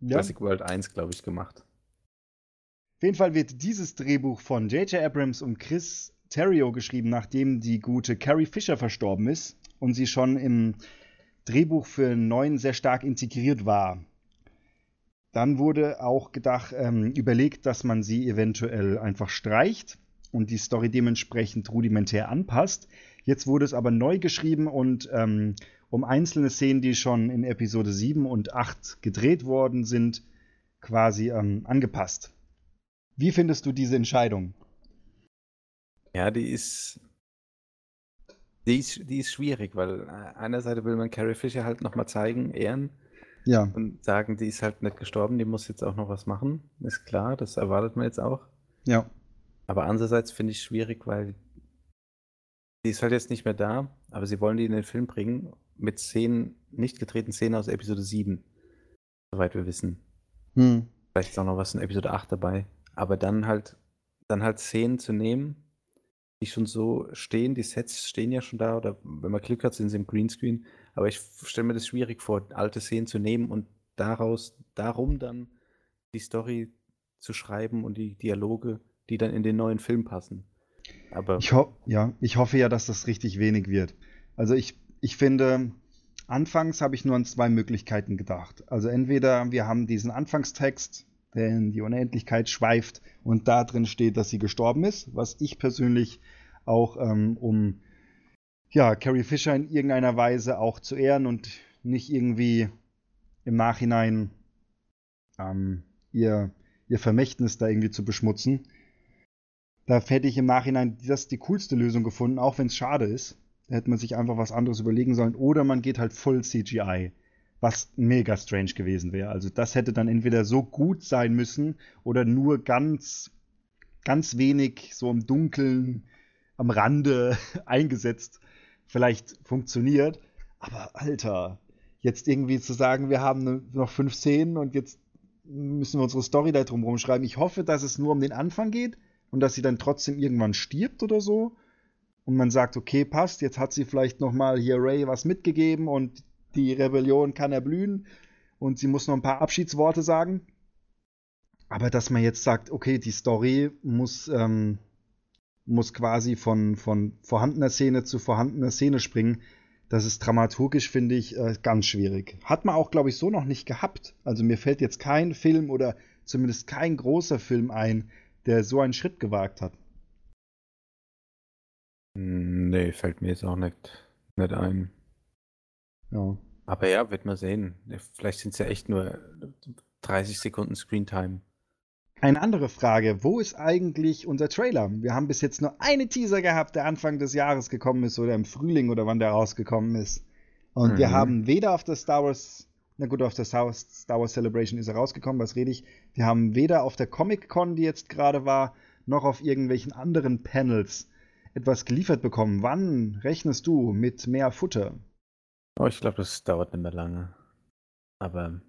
Jurassic ja. World 1, glaube ich, gemacht. Auf jeden Fall wird dieses Drehbuch von J.J. Abrams und Chris Terrio geschrieben, nachdem die gute Carrie Fisher verstorben ist und sie schon im Drehbuch für neun sehr stark integriert war. Dann wurde auch gedacht, ähm, überlegt, dass man sie eventuell einfach streicht und die Story dementsprechend rudimentär anpasst. Jetzt wurde es aber neu geschrieben und ähm, um einzelne Szenen, die schon in Episode 7 und 8 gedreht worden sind, quasi ähm, angepasst. Wie findest du diese Entscheidung? Ja, die ist die ist, die ist schwierig, weil äh, einerseits will man Carrie Fisher halt nochmal zeigen, ehren. Ja. Und sagen, die ist halt nicht gestorben, die muss jetzt auch noch was machen. Ist klar, das erwartet man jetzt auch. Ja. Aber andererseits finde ich es schwierig, weil Die ist halt jetzt nicht mehr da, aber sie wollen die in den Film bringen mit Szenen, nicht gedrehten Szenen aus Episode 7. Soweit wir wissen. Hm. Vielleicht ist auch noch was in Episode 8 dabei. Aber dann halt, dann halt Szenen zu nehmen, die schon so stehen, die Sets stehen ja schon da, oder wenn man Glück hat, sind sie im Greenscreen. Aber ich stelle mir das schwierig vor, alte Szenen zu nehmen und daraus, darum dann die Story zu schreiben und die Dialoge, die dann in den neuen Film passen. Aber ich, ho ja, ich hoffe ja, dass das richtig wenig wird. Also ich, ich finde, anfangs habe ich nur an zwei Möglichkeiten gedacht. Also entweder wir haben diesen Anfangstext, der in die Unendlichkeit schweift und da drin steht, dass sie gestorben ist, was ich persönlich auch ähm, um ja, Carrie Fisher in irgendeiner Weise auch zu ehren und nicht irgendwie im Nachhinein ähm, ihr, ihr Vermächtnis da irgendwie zu beschmutzen. Da hätte ich im Nachhinein das die coolste Lösung gefunden, auch wenn es schade ist. Da hätte man sich einfach was anderes überlegen sollen. Oder man geht halt voll CGI, was mega strange gewesen wäre. Also das hätte dann entweder so gut sein müssen oder nur ganz, ganz wenig so im Dunkeln am Rande eingesetzt vielleicht funktioniert. Aber Alter, jetzt irgendwie zu sagen, wir haben noch fünf Szenen und jetzt müssen wir unsere Story da drum rumschreiben. Ich hoffe, dass es nur um den Anfang geht und dass sie dann trotzdem irgendwann stirbt oder so. Und man sagt, okay, passt, jetzt hat sie vielleicht noch mal hier Ray was mitgegeben und die Rebellion kann erblühen und sie muss noch ein paar Abschiedsworte sagen. Aber dass man jetzt sagt, okay, die Story muss, ähm, muss quasi von, von vorhandener Szene zu vorhandener Szene springen, das ist dramaturgisch, finde ich, äh, ganz schwierig. Hat man auch, glaube ich, so noch nicht gehabt. Also mir fällt jetzt kein Film oder zumindest kein großer Film ein, der so einen Schritt gewagt hat. Hm, nee, fällt mir jetzt auch nicht, nicht ein. Ja. Aber ja, wird man sehen. Vielleicht sind es ja echt nur 30 Sekunden Screentime. Eine andere Frage, wo ist eigentlich unser Trailer? Wir haben bis jetzt nur einen Teaser gehabt, der Anfang des Jahres gekommen ist oder im Frühling oder wann der rausgekommen ist. Und mhm. wir haben weder auf der Star Wars, na gut, auf der Star Wars Celebration ist er rausgekommen, was rede ich? Wir haben weder auf der Comic-Con, die jetzt gerade war, noch auf irgendwelchen anderen Panels etwas geliefert bekommen. Wann rechnest du mit mehr Futter? Oh, ich glaube, das dauert nicht mehr lange. Aber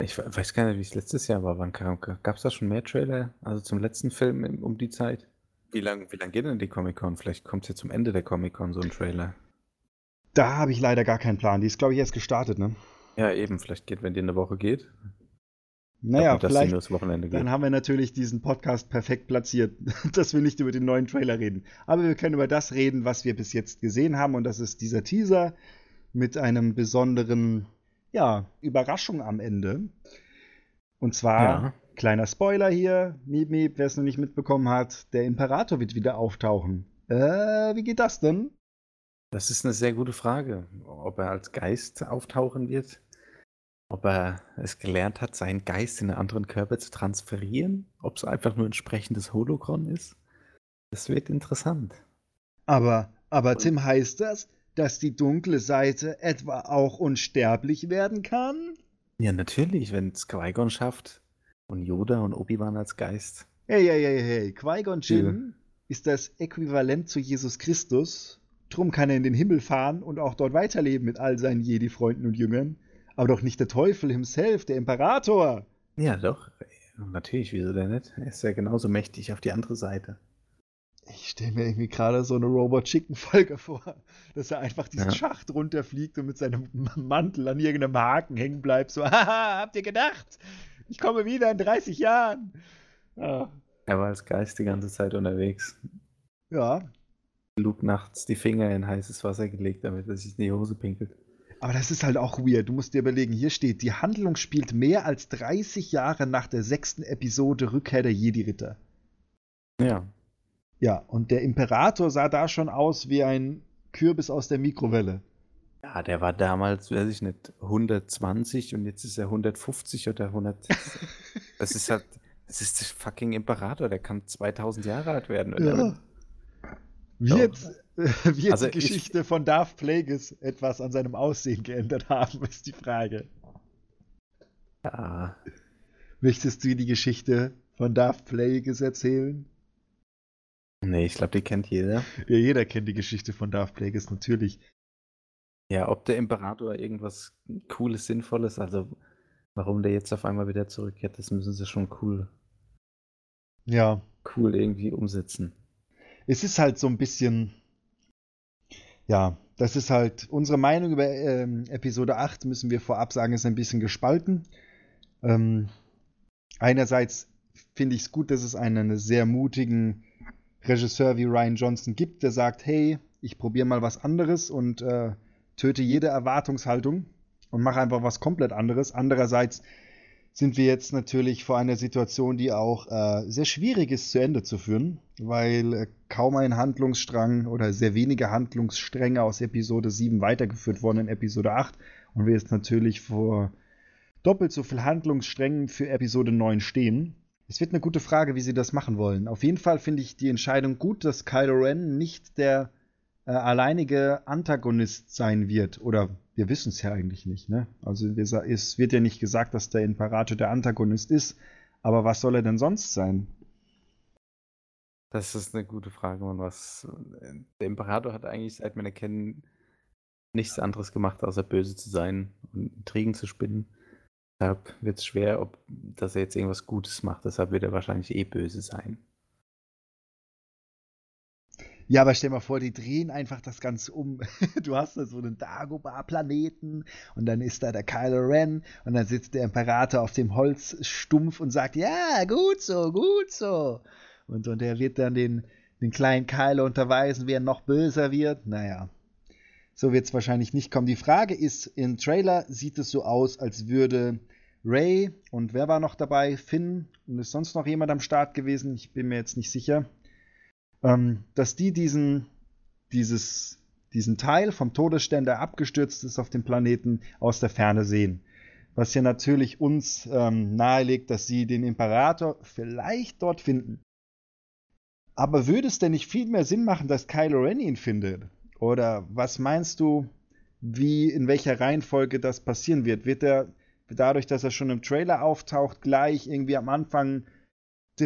ich weiß gar nicht, wie es letztes Jahr war. Wann gab es da schon mehr Trailer? Also zum letzten Film um die Zeit? Wie lange wie lang geht denn die Comic-Con? Vielleicht kommt es ja zum Ende der Comic-Con so ein Trailer. Da habe ich leider gar keinen Plan. Die ist, glaube ich, erst gestartet, ne? Ja, eben. Vielleicht geht, wenn die in eine Woche geht. Naja, nicht, vielleicht. Dann haben wir natürlich diesen Podcast perfekt platziert, dass wir nicht über den neuen Trailer reden. Aber wir können über das reden, was wir bis jetzt gesehen haben. Und das ist dieser Teaser mit einem besonderen ja, Überraschung am Ende. Und zwar, ja. kleiner Spoiler hier, Miep Miep, wer es noch nicht mitbekommen hat, der Imperator wird wieder auftauchen. Äh, wie geht das denn? Das ist eine sehr gute Frage. Ob er als Geist auftauchen wird, ob er es gelernt hat, seinen Geist in einen anderen Körper zu transferieren, ob es einfach nur ein sprechendes Hologron ist. Das wird interessant. Aber, aber Tim, heißt das, dass die dunkle Seite etwa auch unsterblich werden kann? Ja, natürlich, wenn es Qui-Gon schafft und Yoda und Obi-Wan als Geist. Hey, hey, hey, hey, Qui-Gon Jinn ja. ist das Äquivalent zu Jesus Christus. Drum kann er in den Himmel fahren und auch dort weiterleben mit all seinen Jedi-Freunden und Jüngern. Aber doch nicht der Teufel himself, der Imperator. Ja, doch. Natürlich, wieso denn nicht? Er ist ja genauso mächtig auf die andere Seite. Ich stelle mir irgendwie gerade so eine Robot Chicken Folge vor, dass er einfach diesen ja. Schacht runterfliegt und mit seinem Mantel an irgendeinem Haken hängen bleibt. So, haha, habt ihr gedacht? Ich komme wieder in 30 Jahren. Ja. Er war als Geist die ganze Zeit unterwegs. Ja. Luke nachts die Finger in heißes Wasser gelegt, damit er sich in die Hose pinkelt. Aber das ist halt auch weird. Du musst dir überlegen, hier steht, die Handlung spielt mehr als 30 Jahre nach der sechsten Episode Rückkehr der Jedi-Ritter. Ja. Ja, und der Imperator sah da schon aus wie ein Kürbis aus der Mikrowelle. Ja, der war damals, weiß ich nicht, 120 und jetzt ist er 150 oder 100. das ist halt, das ist der fucking Imperator, der kann 2000 Jahre alt werden. Ja. Wird, so. wird also die Geschichte ich, von Darth Plagueis etwas an seinem Aussehen geändert haben, ist die Frage. Ja. Möchtest du die Geschichte von Darth Plagueis erzählen? Nee, ich glaube, die kennt jeder. Ja, jeder kennt die Geschichte von Darth Plagueis, natürlich. Ja, ob der Imperator irgendwas Cooles, Sinnvolles, also warum der jetzt auf einmal wieder zurückkehrt, das müssen sie schon cool, Ja. cool irgendwie umsetzen. Es ist halt so ein bisschen. Ja, das ist halt. Unsere Meinung über ähm, Episode 8, müssen wir vorab sagen, ist ein bisschen gespalten. Ähm, einerseits finde ich es gut, dass es einen sehr mutigen Regisseur wie Ryan Johnson gibt, der sagt: Hey, ich probiere mal was anderes und äh, töte jede Erwartungshaltung und mache einfach was komplett anderes. Andererseits sind wir jetzt natürlich vor einer Situation, die auch äh, sehr schwierig ist zu Ende zu führen, weil äh, kaum ein Handlungsstrang oder sehr wenige Handlungsstränge aus Episode 7 weitergeführt wurden in Episode 8 und wir jetzt natürlich vor doppelt so viel Handlungssträngen für Episode 9 stehen. Es wird eine gute Frage, wie sie das machen wollen. Auf jeden Fall finde ich die Entscheidung gut, dass Kylo Ren nicht der äh, alleinige Antagonist sein wird. Oder wir wissen es ja eigentlich nicht. Ne? Also wir, es wird ja nicht gesagt, dass der Imperator der Antagonist ist. Aber was soll er denn sonst sein? Das ist eine gute Frage, und was. Der Imperator hat eigentlich, seit wir ihn kennen, nichts anderes gemacht, außer böse zu sein und Intrigen zu spinnen. Deshalb wird es schwer, ob dass er jetzt irgendwas Gutes macht. Deshalb wird er wahrscheinlich eh böse sein. Ja, aber stell mal vor, die drehen einfach das Ganze um. Du hast da so einen Dagobah-Planeten und dann ist da der Kylo Ren und dann sitzt der Imperator auf dem Holzstumpf und sagt, ja, gut so, gut so. Und, und er wird dann den, den kleinen Kylo unterweisen, wie er noch böser wird. Naja, so wird es wahrscheinlich nicht kommen. Die Frage ist, im Trailer sieht es so aus, als würde Ray und wer war noch dabei? Finn und ist sonst noch jemand am Start gewesen? Ich bin mir jetzt nicht sicher ähm, dass die diesen, dieses, diesen Teil vom Todesstern, der abgestürzt ist auf dem Planeten, aus der Ferne sehen. Was ja natürlich uns ähm, nahelegt, dass sie den Imperator vielleicht dort finden. Aber würde es denn nicht viel mehr Sinn machen, dass Kylo Ren ihn findet? Oder was meinst du, wie, in welcher Reihenfolge das passieren wird? Wird er dadurch, dass er schon im Trailer auftaucht, gleich irgendwie am Anfang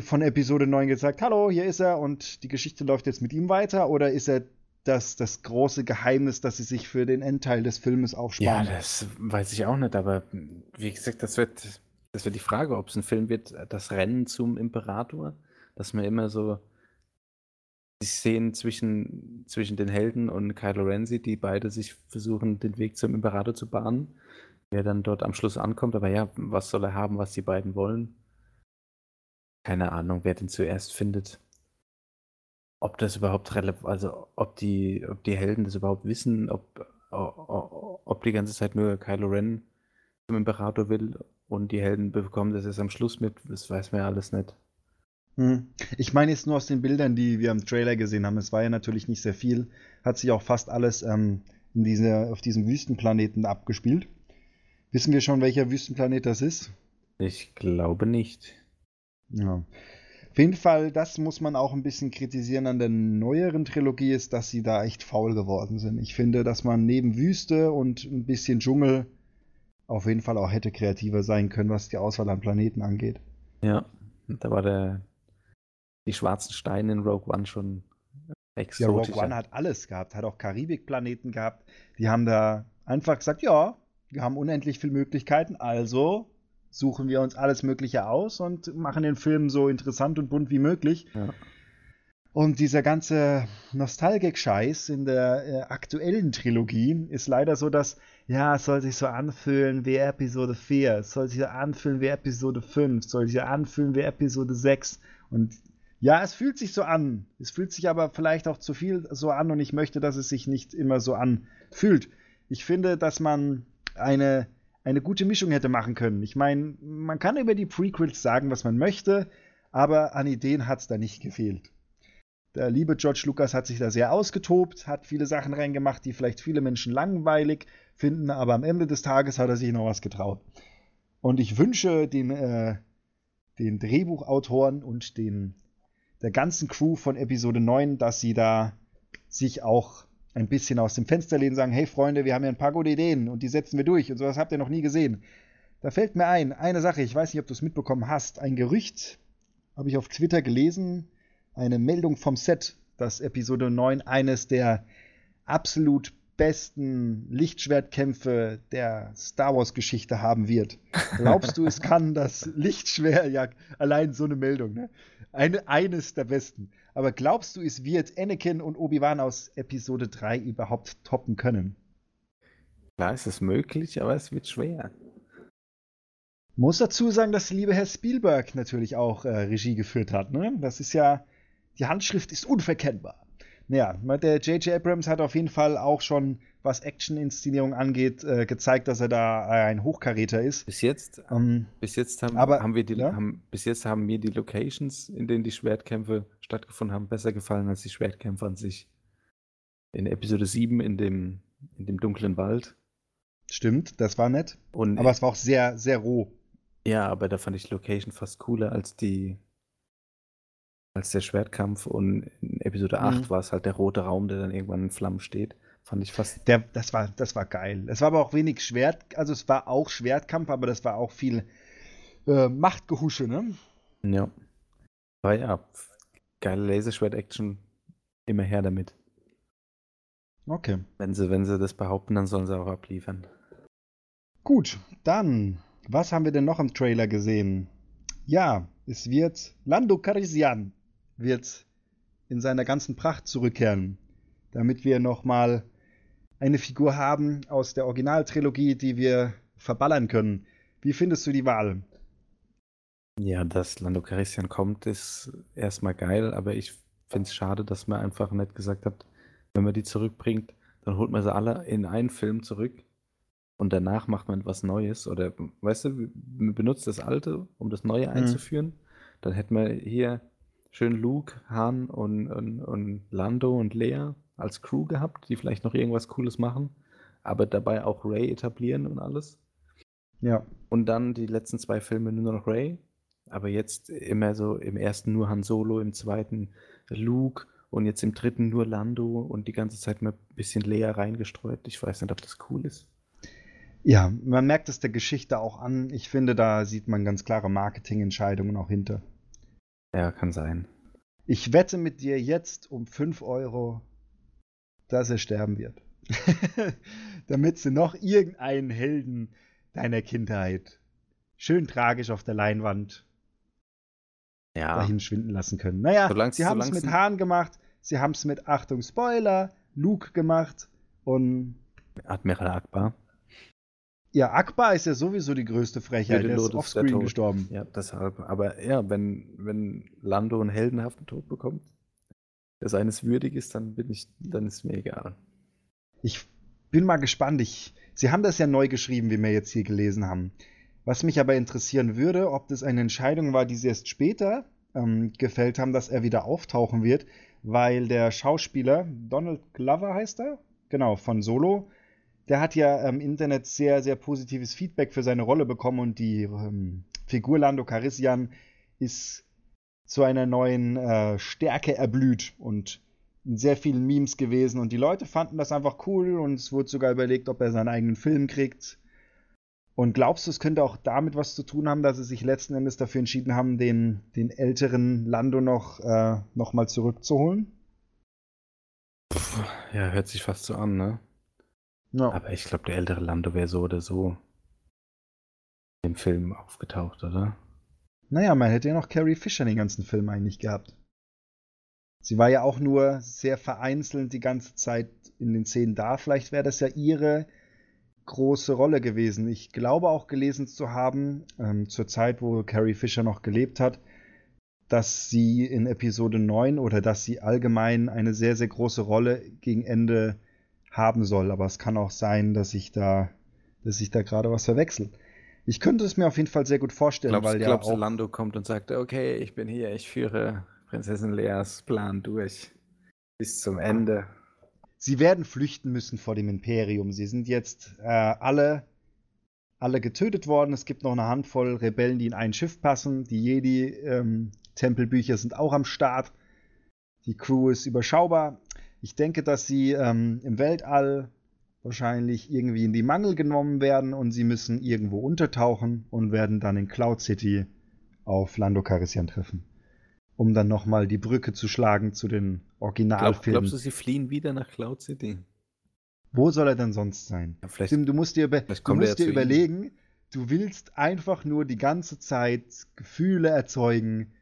von Episode 9 gesagt, hallo, hier ist er und die Geschichte läuft jetzt mit ihm weiter? Oder ist er das, das große Geheimnis, das sie sich für den Endteil des Filmes Ja, aufsparen? das weiß ich auch nicht, aber wie gesagt, das wird, das wird die Frage, ob es ein Film wird, das Rennen zum Imperator, dass man immer so die Szenen zwischen, zwischen den Helden und Kylo Ren sieht, die beide sich versuchen, den Weg zum Imperator zu bahnen, wer dann dort am Schluss ankommt, aber ja, was soll er haben, was die beiden wollen? Keine Ahnung, wer den zuerst findet. Ob das überhaupt relevant, also ob die, ob die Helden das überhaupt wissen, ob, ob die ganze Zeit nur Kylo Ren zum Imperator will und die Helden bekommen das erst am Schluss mit, das weiß man ja alles nicht. Hm. Ich meine jetzt nur aus den Bildern, die wir im Trailer gesehen haben. Es war ja natürlich nicht sehr viel. Hat sich auch fast alles ähm, diese, auf diesem Wüstenplaneten abgespielt. Wissen wir schon, welcher Wüstenplanet das ist? Ich glaube nicht. Ja. Auf jeden Fall, das muss man auch ein bisschen kritisieren an der neueren Trilogie, ist, dass sie da echt faul geworden sind. Ich finde, dass man neben Wüste und ein bisschen Dschungel auf jeden Fall auch hätte kreativer sein können, was die Auswahl an Planeten angeht. Ja, da war der die schwarzen Steine in Rogue One schon Ja, exotischer. Rogue One hat alles gehabt, hat auch Karibikplaneten gehabt. Die haben da einfach gesagt, ja, wir haben unendlich viele Möglichkeiten, also suchen wir uns alles Mögliche aus und machen den Film so interessant und bunt wie möglich. Ja. Und dieser ganze Nostalgik-Scheiß in der äh, aktuellen Trilogie ist leider so, dass, ja, es soll sich so anfühlen wie Episode 4, es soll sich so anfühlen wie Episode 5, es soll sich so anfühlen wie Episode 6. Und ja, es fühlt sich so an. Es fühlt sich aber vielleicht auch zu viel so an und ich möchte, dass es sich nicht immer so anfühlt. Ich finde, dass man eine, eine gute Mischung hätte machen können. Ich meine, man kann über die Prequels sagen, was man möchte, aber an Ideen hat es da nicht gefehlt. Der liebe George Lucas hat sich da sehr ausgetobt, hat viele Sachen reingemacht, die vielleicht viele Menschen langweilig finden, aber am Ende des Tages hat er sich noch was getraut. Und ich wünsche den, äh, den Drehbuchautoren und den, der ganzen Crew von Episode 9, dass sie da sich auch ein bisschen aus dem Fenster lehnen sagen, hey Freunde, wir haben ja ein paar gute Ideen und die setzen wir durch und sowas habt ihr noch nie gesehen. Da fällt mir ein, eine Sache, ich weiß nicht, ob du es mitbekommen hast, ein Gerücht habe ich auf Twitter gelesen, eine Meldung vom Set, dass Episode 9 eines der absolut besten Lichtschwertkämpfe der Star Wars-Geschichte haben wird. Glaubst du, es kann das Lichtschwert, ja, allein so eine Meldung, ne? Eine, eines der besten. Aber glaubst du, es wird Anakin und Obi-Wan aus Episode 3 überhaupt toppen können? Klar ist es möglich, aber es wird schwer. Muss dazu sagen, dass der liebe Herr Spielberg natürlich auch äh, Regie geführt hat. Ne? Das ist ja, die Handschrift ist unverkennbar. Naja, der J.J. Abrams hat auf jeden Fall auch schon, was Action-Inszenierung angeht, äh, gezeigt, dass er da ein Hochkaräter ist. Bis jetzt, ähm, bis jetzt haben, aber, haben wir die, ja? haben, bis jetzt haben mir die Locations, in denen die Schwertkämpfe stattgefunden haben, besser gefallen als die Schwertkämpfe an sich. In Episode 7 in dem, in dem dunklen Wald. Stimmt, das war nett. Und aber es war auch sehr, sehr roh. Ja, aber da fand ich die Location fast cooler als die als der Schwertkampf und in Episode 8 mhm. war es halt der rote Raum, der dann irgendwann in Flammen steht. Fand ich fast. Der, das, war, das war geil. Es war aber auch wenig Schwert, also es war auch Schwertkampf, aber das war auch viel äh, Machtgehusche, ne? Ja. Aber ja, geile Laserschwert-Action, immer her damit. Okay. Wenn sie, wenn sie das behaupten, dann sollen sie auch abliefern. Gut, dann, was haben wir denn noch im Trailer gesehen? Ja, es wird Lando Carisian wird in seiner ganzen Pracht zurückkehren, damit wir nochmal eine Figur haben aus der Originaltrilogie, die wir verballern können. Wie findest du die Wahl? Ja, dass Lando Carisian kommt, ist erstmal geil, aber ich finde es schade, dass man einfach nicht gesagt hat, wenn man die zurückbringt, dann holt man sie alle in einen Film zurück und danach macht man was Neues. Oder, weißt du, man benutzt das Alte, um das Neue mhm. einzuführen. Mhm. Dann hätten wir hier schön Luke, Han und, und, und Lando und Lea als Crew gehabt, die vielleicht noch irgendwas Cooles machen, aber dabei auch Ray etablieren und alles. Ja. Und dann die letzten zwei Filme nur noch Ray, aber jetzt immer so im ersten nur Han Solo, im zweiten Luke und jetzt im dritten nur Lando und die ganze Zeit mal ein bisschen Lea reingestreut. Ich weiß nicht, ob das cool ist. Ja, man merkt es der Geschichte auch an. Ich finde, da sieht man ganz klare Marketingentscheidungen auch hinter. Ja, kann sein. Ich wette mit dir jetzt um 5 Euro, dass er sterben wird. Damit sie noch irgendeinen Helden deiner Kindheit schön tragisch auf der Leinwand ja. dahin schwinden lassen können. Naja, solange, sie haben es mit Hahn gemacht, sie haben es mit, Achtung, Spoiler, Luke gemacht und Admiral Akbar. Ja, Akbar ist ja sowieso die größte Frechheit. Der ist offscreen gestorben. Ja, deshalb. Aber ja, wenn, wenn Lando einen heldenhaften Tod bekommt, der seines würdig ist, dann bin ich, dann ist mir egal. Ich bin mal gespannt. Ich, Sie haben das ja neu geschrieben, wie wir jetzt hier gelesen haben. Was mich aber interessieren würde, ob das eine Entscheidung war, die Sie erst später ähm, gefällt haben, dass er wieder auftauchen wird, weil der Schauspieler, Donald Glover heißt er, genau, von Solo, der hat ja im Internet sehr, sehr positives Feedback für seine Rolle bekommen und die ähm, Figur Lando Carissian ist zu einer neuen äh, Stärke erblüht und in sehr vielen Memes gewesen und die Leute fanden das einfach cool und es wurde sogar überlegt, ob er seinen eigenen Film kriegt. Und glaubst du, es könnte auch damit was zu tun haben, dass sie sich letzten Endes dafür entschieden haben, den, den älteren Lando noch, äh, noch mal zurückzuholen? ja, hört sich fast so an, ne? Ja. Aber ich glaube, der ältere Lando wäre so oder so im Film aufgetaucht, oder? Naja, man hätte ja noch Carrie Fisher den ganzen Film eigentlich gehabt. Sie war ja auch nur sehr vereinzelt die ganze Zeit in den Szenen da. Vielleicht wäre das ja ihre große Rolle gewesen. Ich glaube auch gelesen zu haben, ähm, zur Zeit, wo Carrie Fisher noch gelebt hat, dass sie in Episode 9 oder dass sie allgemein eine sehr, sehr große Rolle gegen Ende haben soll. Aber es kann auch sein, dass ich da, dass ich da gerade was verwechsel. Ich könnte es mir auf jeden Fall sehr gut vorstellen, glaubst, weil ja glaubst, auch Lando kommt und sagt, okay, ich bin hier, ich führe Prinzessin Leas Plan durch bis zum Ende. Sie werden flüchten müssen vor dem Imperium. Sie sind jetzt äh, alle alle getötet worden. Es gibt noch eine Handvoll Rebellen, die in ein Schiff passen. Die Jedi-Tempelbücher ähm, sind auch am Start. Die Crew ist überschaubar. Ich denke, dass sie ähm, im Weltall wahrscheinlich irgendwie in die Mangel genommen werden und sie müssen irgendwo untertauchen und werden dann in Cloud City auf Lando Calrissian treffen. um dann nochmal die Brücke zu schlagen zu den Glaub, Originalfilmen. glaubst du, sie fliehen wieder nach Cloud City? Wo soll er denn sonst sein? Ja, vielleicht, Tim, du musst dir, du musst dir zu ihnen. überlegen, du willst einfach nur die ganze Zeit Gefühle erzeugen,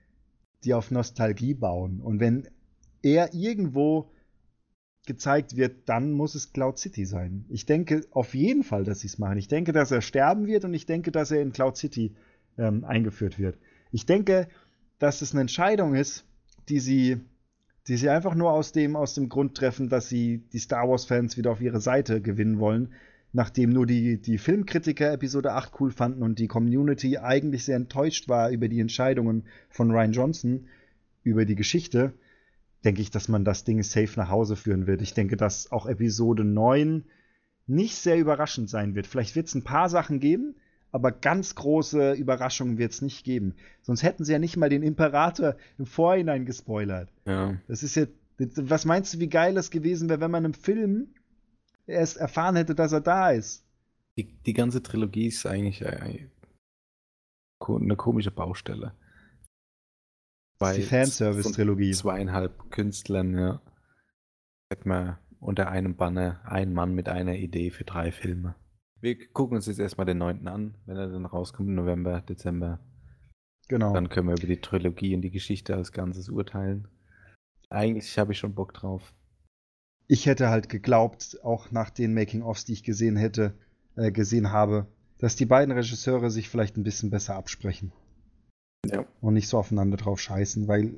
die auf Nostalgie bauen. Und wenn er irgendwo gezeigt wird, dann muss es Cloud City sein. Ich denke auf jeden Fall, dass sie es machen. Ich denke, dass er sterben wird und ich denke, dass er in Cloud City ähm, eingeführt wird. Ich denke, dass es eine Entscheidung ist, die sie, die sie einfach nur aus dem, aus dem Grund treffen, dass sie die Star Wars-Fans wieder auf ihre Seite gewinnen wollen, nachdem nur die, die Filmkritiker Episode 8 cool fanden und die Community eigentlich sehr enttäuscht war über die Entscheidungen von Ryan Johnson, über die Geschichte, denke ich, dass man das Ding safe nach Hause führen wird. Ich denke, dass auch Episode 9 nicht sehr überraschend sein wird. Vielleicht wird es ein paar Sachen geben, aber ganz große Überraschungen wird es nicht geben. Sonst hätten sie ja nicht mal den Imperator im Vorhinein gespoilert. Ja. Das ist ja. Was meinst du, wie geil es gewesen wäre, wenn man im Film erst erfahren hätte, dass er da ist? Die, die ganze Trilogie ist eigentlich äh, eine komische Baustelle. Ist die Fanservice-Trilogie. Zweieinhalb Künstlern, ja. Hätte man unter einem Banner einen Mann mit einer Idee für drei Filme. Wir gucken uns jetzt erstmal den 9. an, wenn er dann rauskommt, im November, Dezember. Genau. Dann können wir über die Trilogie und die Geschichte als Ganzes urteilen. Eigentlich habe ich schon Bock drauf. ich hätte halt geglaubt, auch nach den Making-ofs, die ich gesehen hätte, äh, gesehen habe, dass die beiden Regisseure sich vielleicht ein bisschen besser absprechen Ja. und nicht so aufeinander drauf scheißen, weil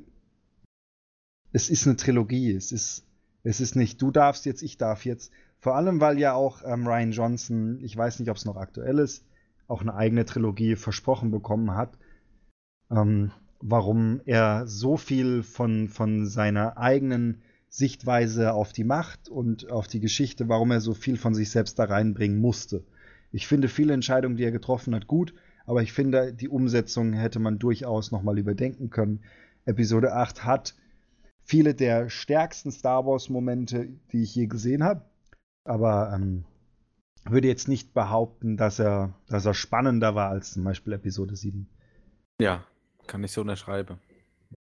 es ist eine Trilogie. Es ist, es ist nicht, du darfst jetzt, ich darf jetzt. Vor allem, weil ja auch ähm, Ryan Johnson, ich weiß nicht, ob es noch aktuell ist, auch eine eigene Trilogie versprochen bekommen hat. Ähm, warum er so viel von, von seiner eigenen Sichtweise auf die Macht und auf die Geschichte, warum er so viel von sich selbst da reinbringen musste. Ich finde viele Entscheidungen, die er getroffen hat, gut, aber ich finde, die Umsetzung hätte man durchaus nochmal überdenken können. Episode 8 hat viele der stärksten Star Wars-Momente, die ich je gesehen habe, aber ähm, würde jetzt nicht behaupten, dass er, dass er spannender war als zum Beispiel Episode 7. Ja, kann ich so unterschreiben.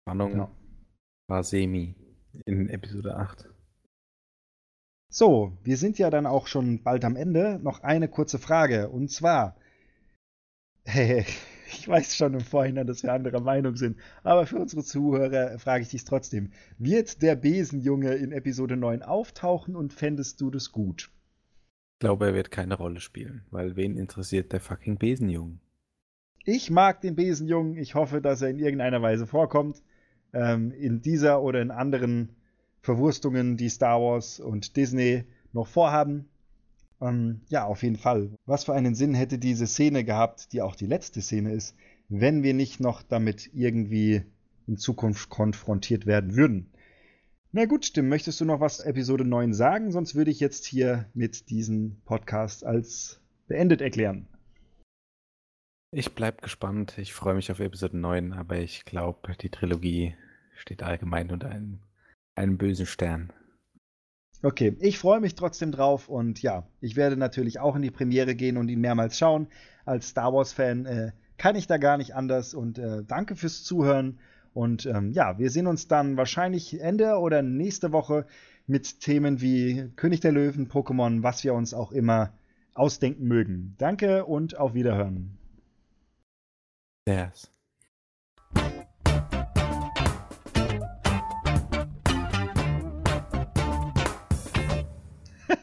Spannung Ja. war semi in Episode 8. So, wir sind ja dann auch schon bald am Ende. Noch eine kurze Frage. Und zwar, ich weiß schon im Vorhinein, dass wir anderer Meinung sind, aber für unsere Zuhörer frage ich dich trotzdem. Wird der Besenjunge in Episode 9 auftauchen und fändest du das gut? Ich glaube, er wird keine Rolle spielen, weil wen interessiert der fucking Besenjungen? Ich mag den Besenjungen. Ich hoffe, dass er in irgendeiner Weise vorkommt. Ähm, in dieser oder in anderen Verwurstungen, die Star Wars und Disney noch vorhaben. Ähm, ja, auf jeden Fall. Was für einen Sinn hätte diese Szene gehabt, die auch die letzte Szene ist, wenn wir nicht noch damit irgendwie in Zukunft konfrontiert werden würden? Na gut, Tim, möchtest du noch was Episode 9 sagen? Sonst würde ich jetzt hier mit diesem Podcast als beendet erklären. Ich bleib gespannt. Ich freue mich auf Episode 9, aber ich glaube, die Trilogie steht allgemein unter einem, einem bösen Stern. Okay, ich freue mich trotzdem drauf und ja, ich werde natürlich auch in die Premiere gehen und ihn mehrmals schauen. Als Star Wars-Fan äh, kann ich da gar nicht anders und äh, danke fürs Zuhören. Und ähm, ja, wir sehen uns dann wahrscheinlich Ende oder nächste Woche mit Themen wie König der Löwen, Pokémon, was wir uns auch immer ausdenken mögen. Danke und auf Wiederhören. Yes.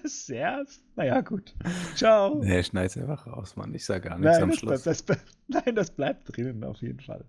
Sehr? Naja, gut. Ciao. Nee, schneid's einfach raus, Mann. Ich sag gar nichts Nein am das, Schluss. bleibt, das, nein, das bleibt drinnen auf jeden Fall.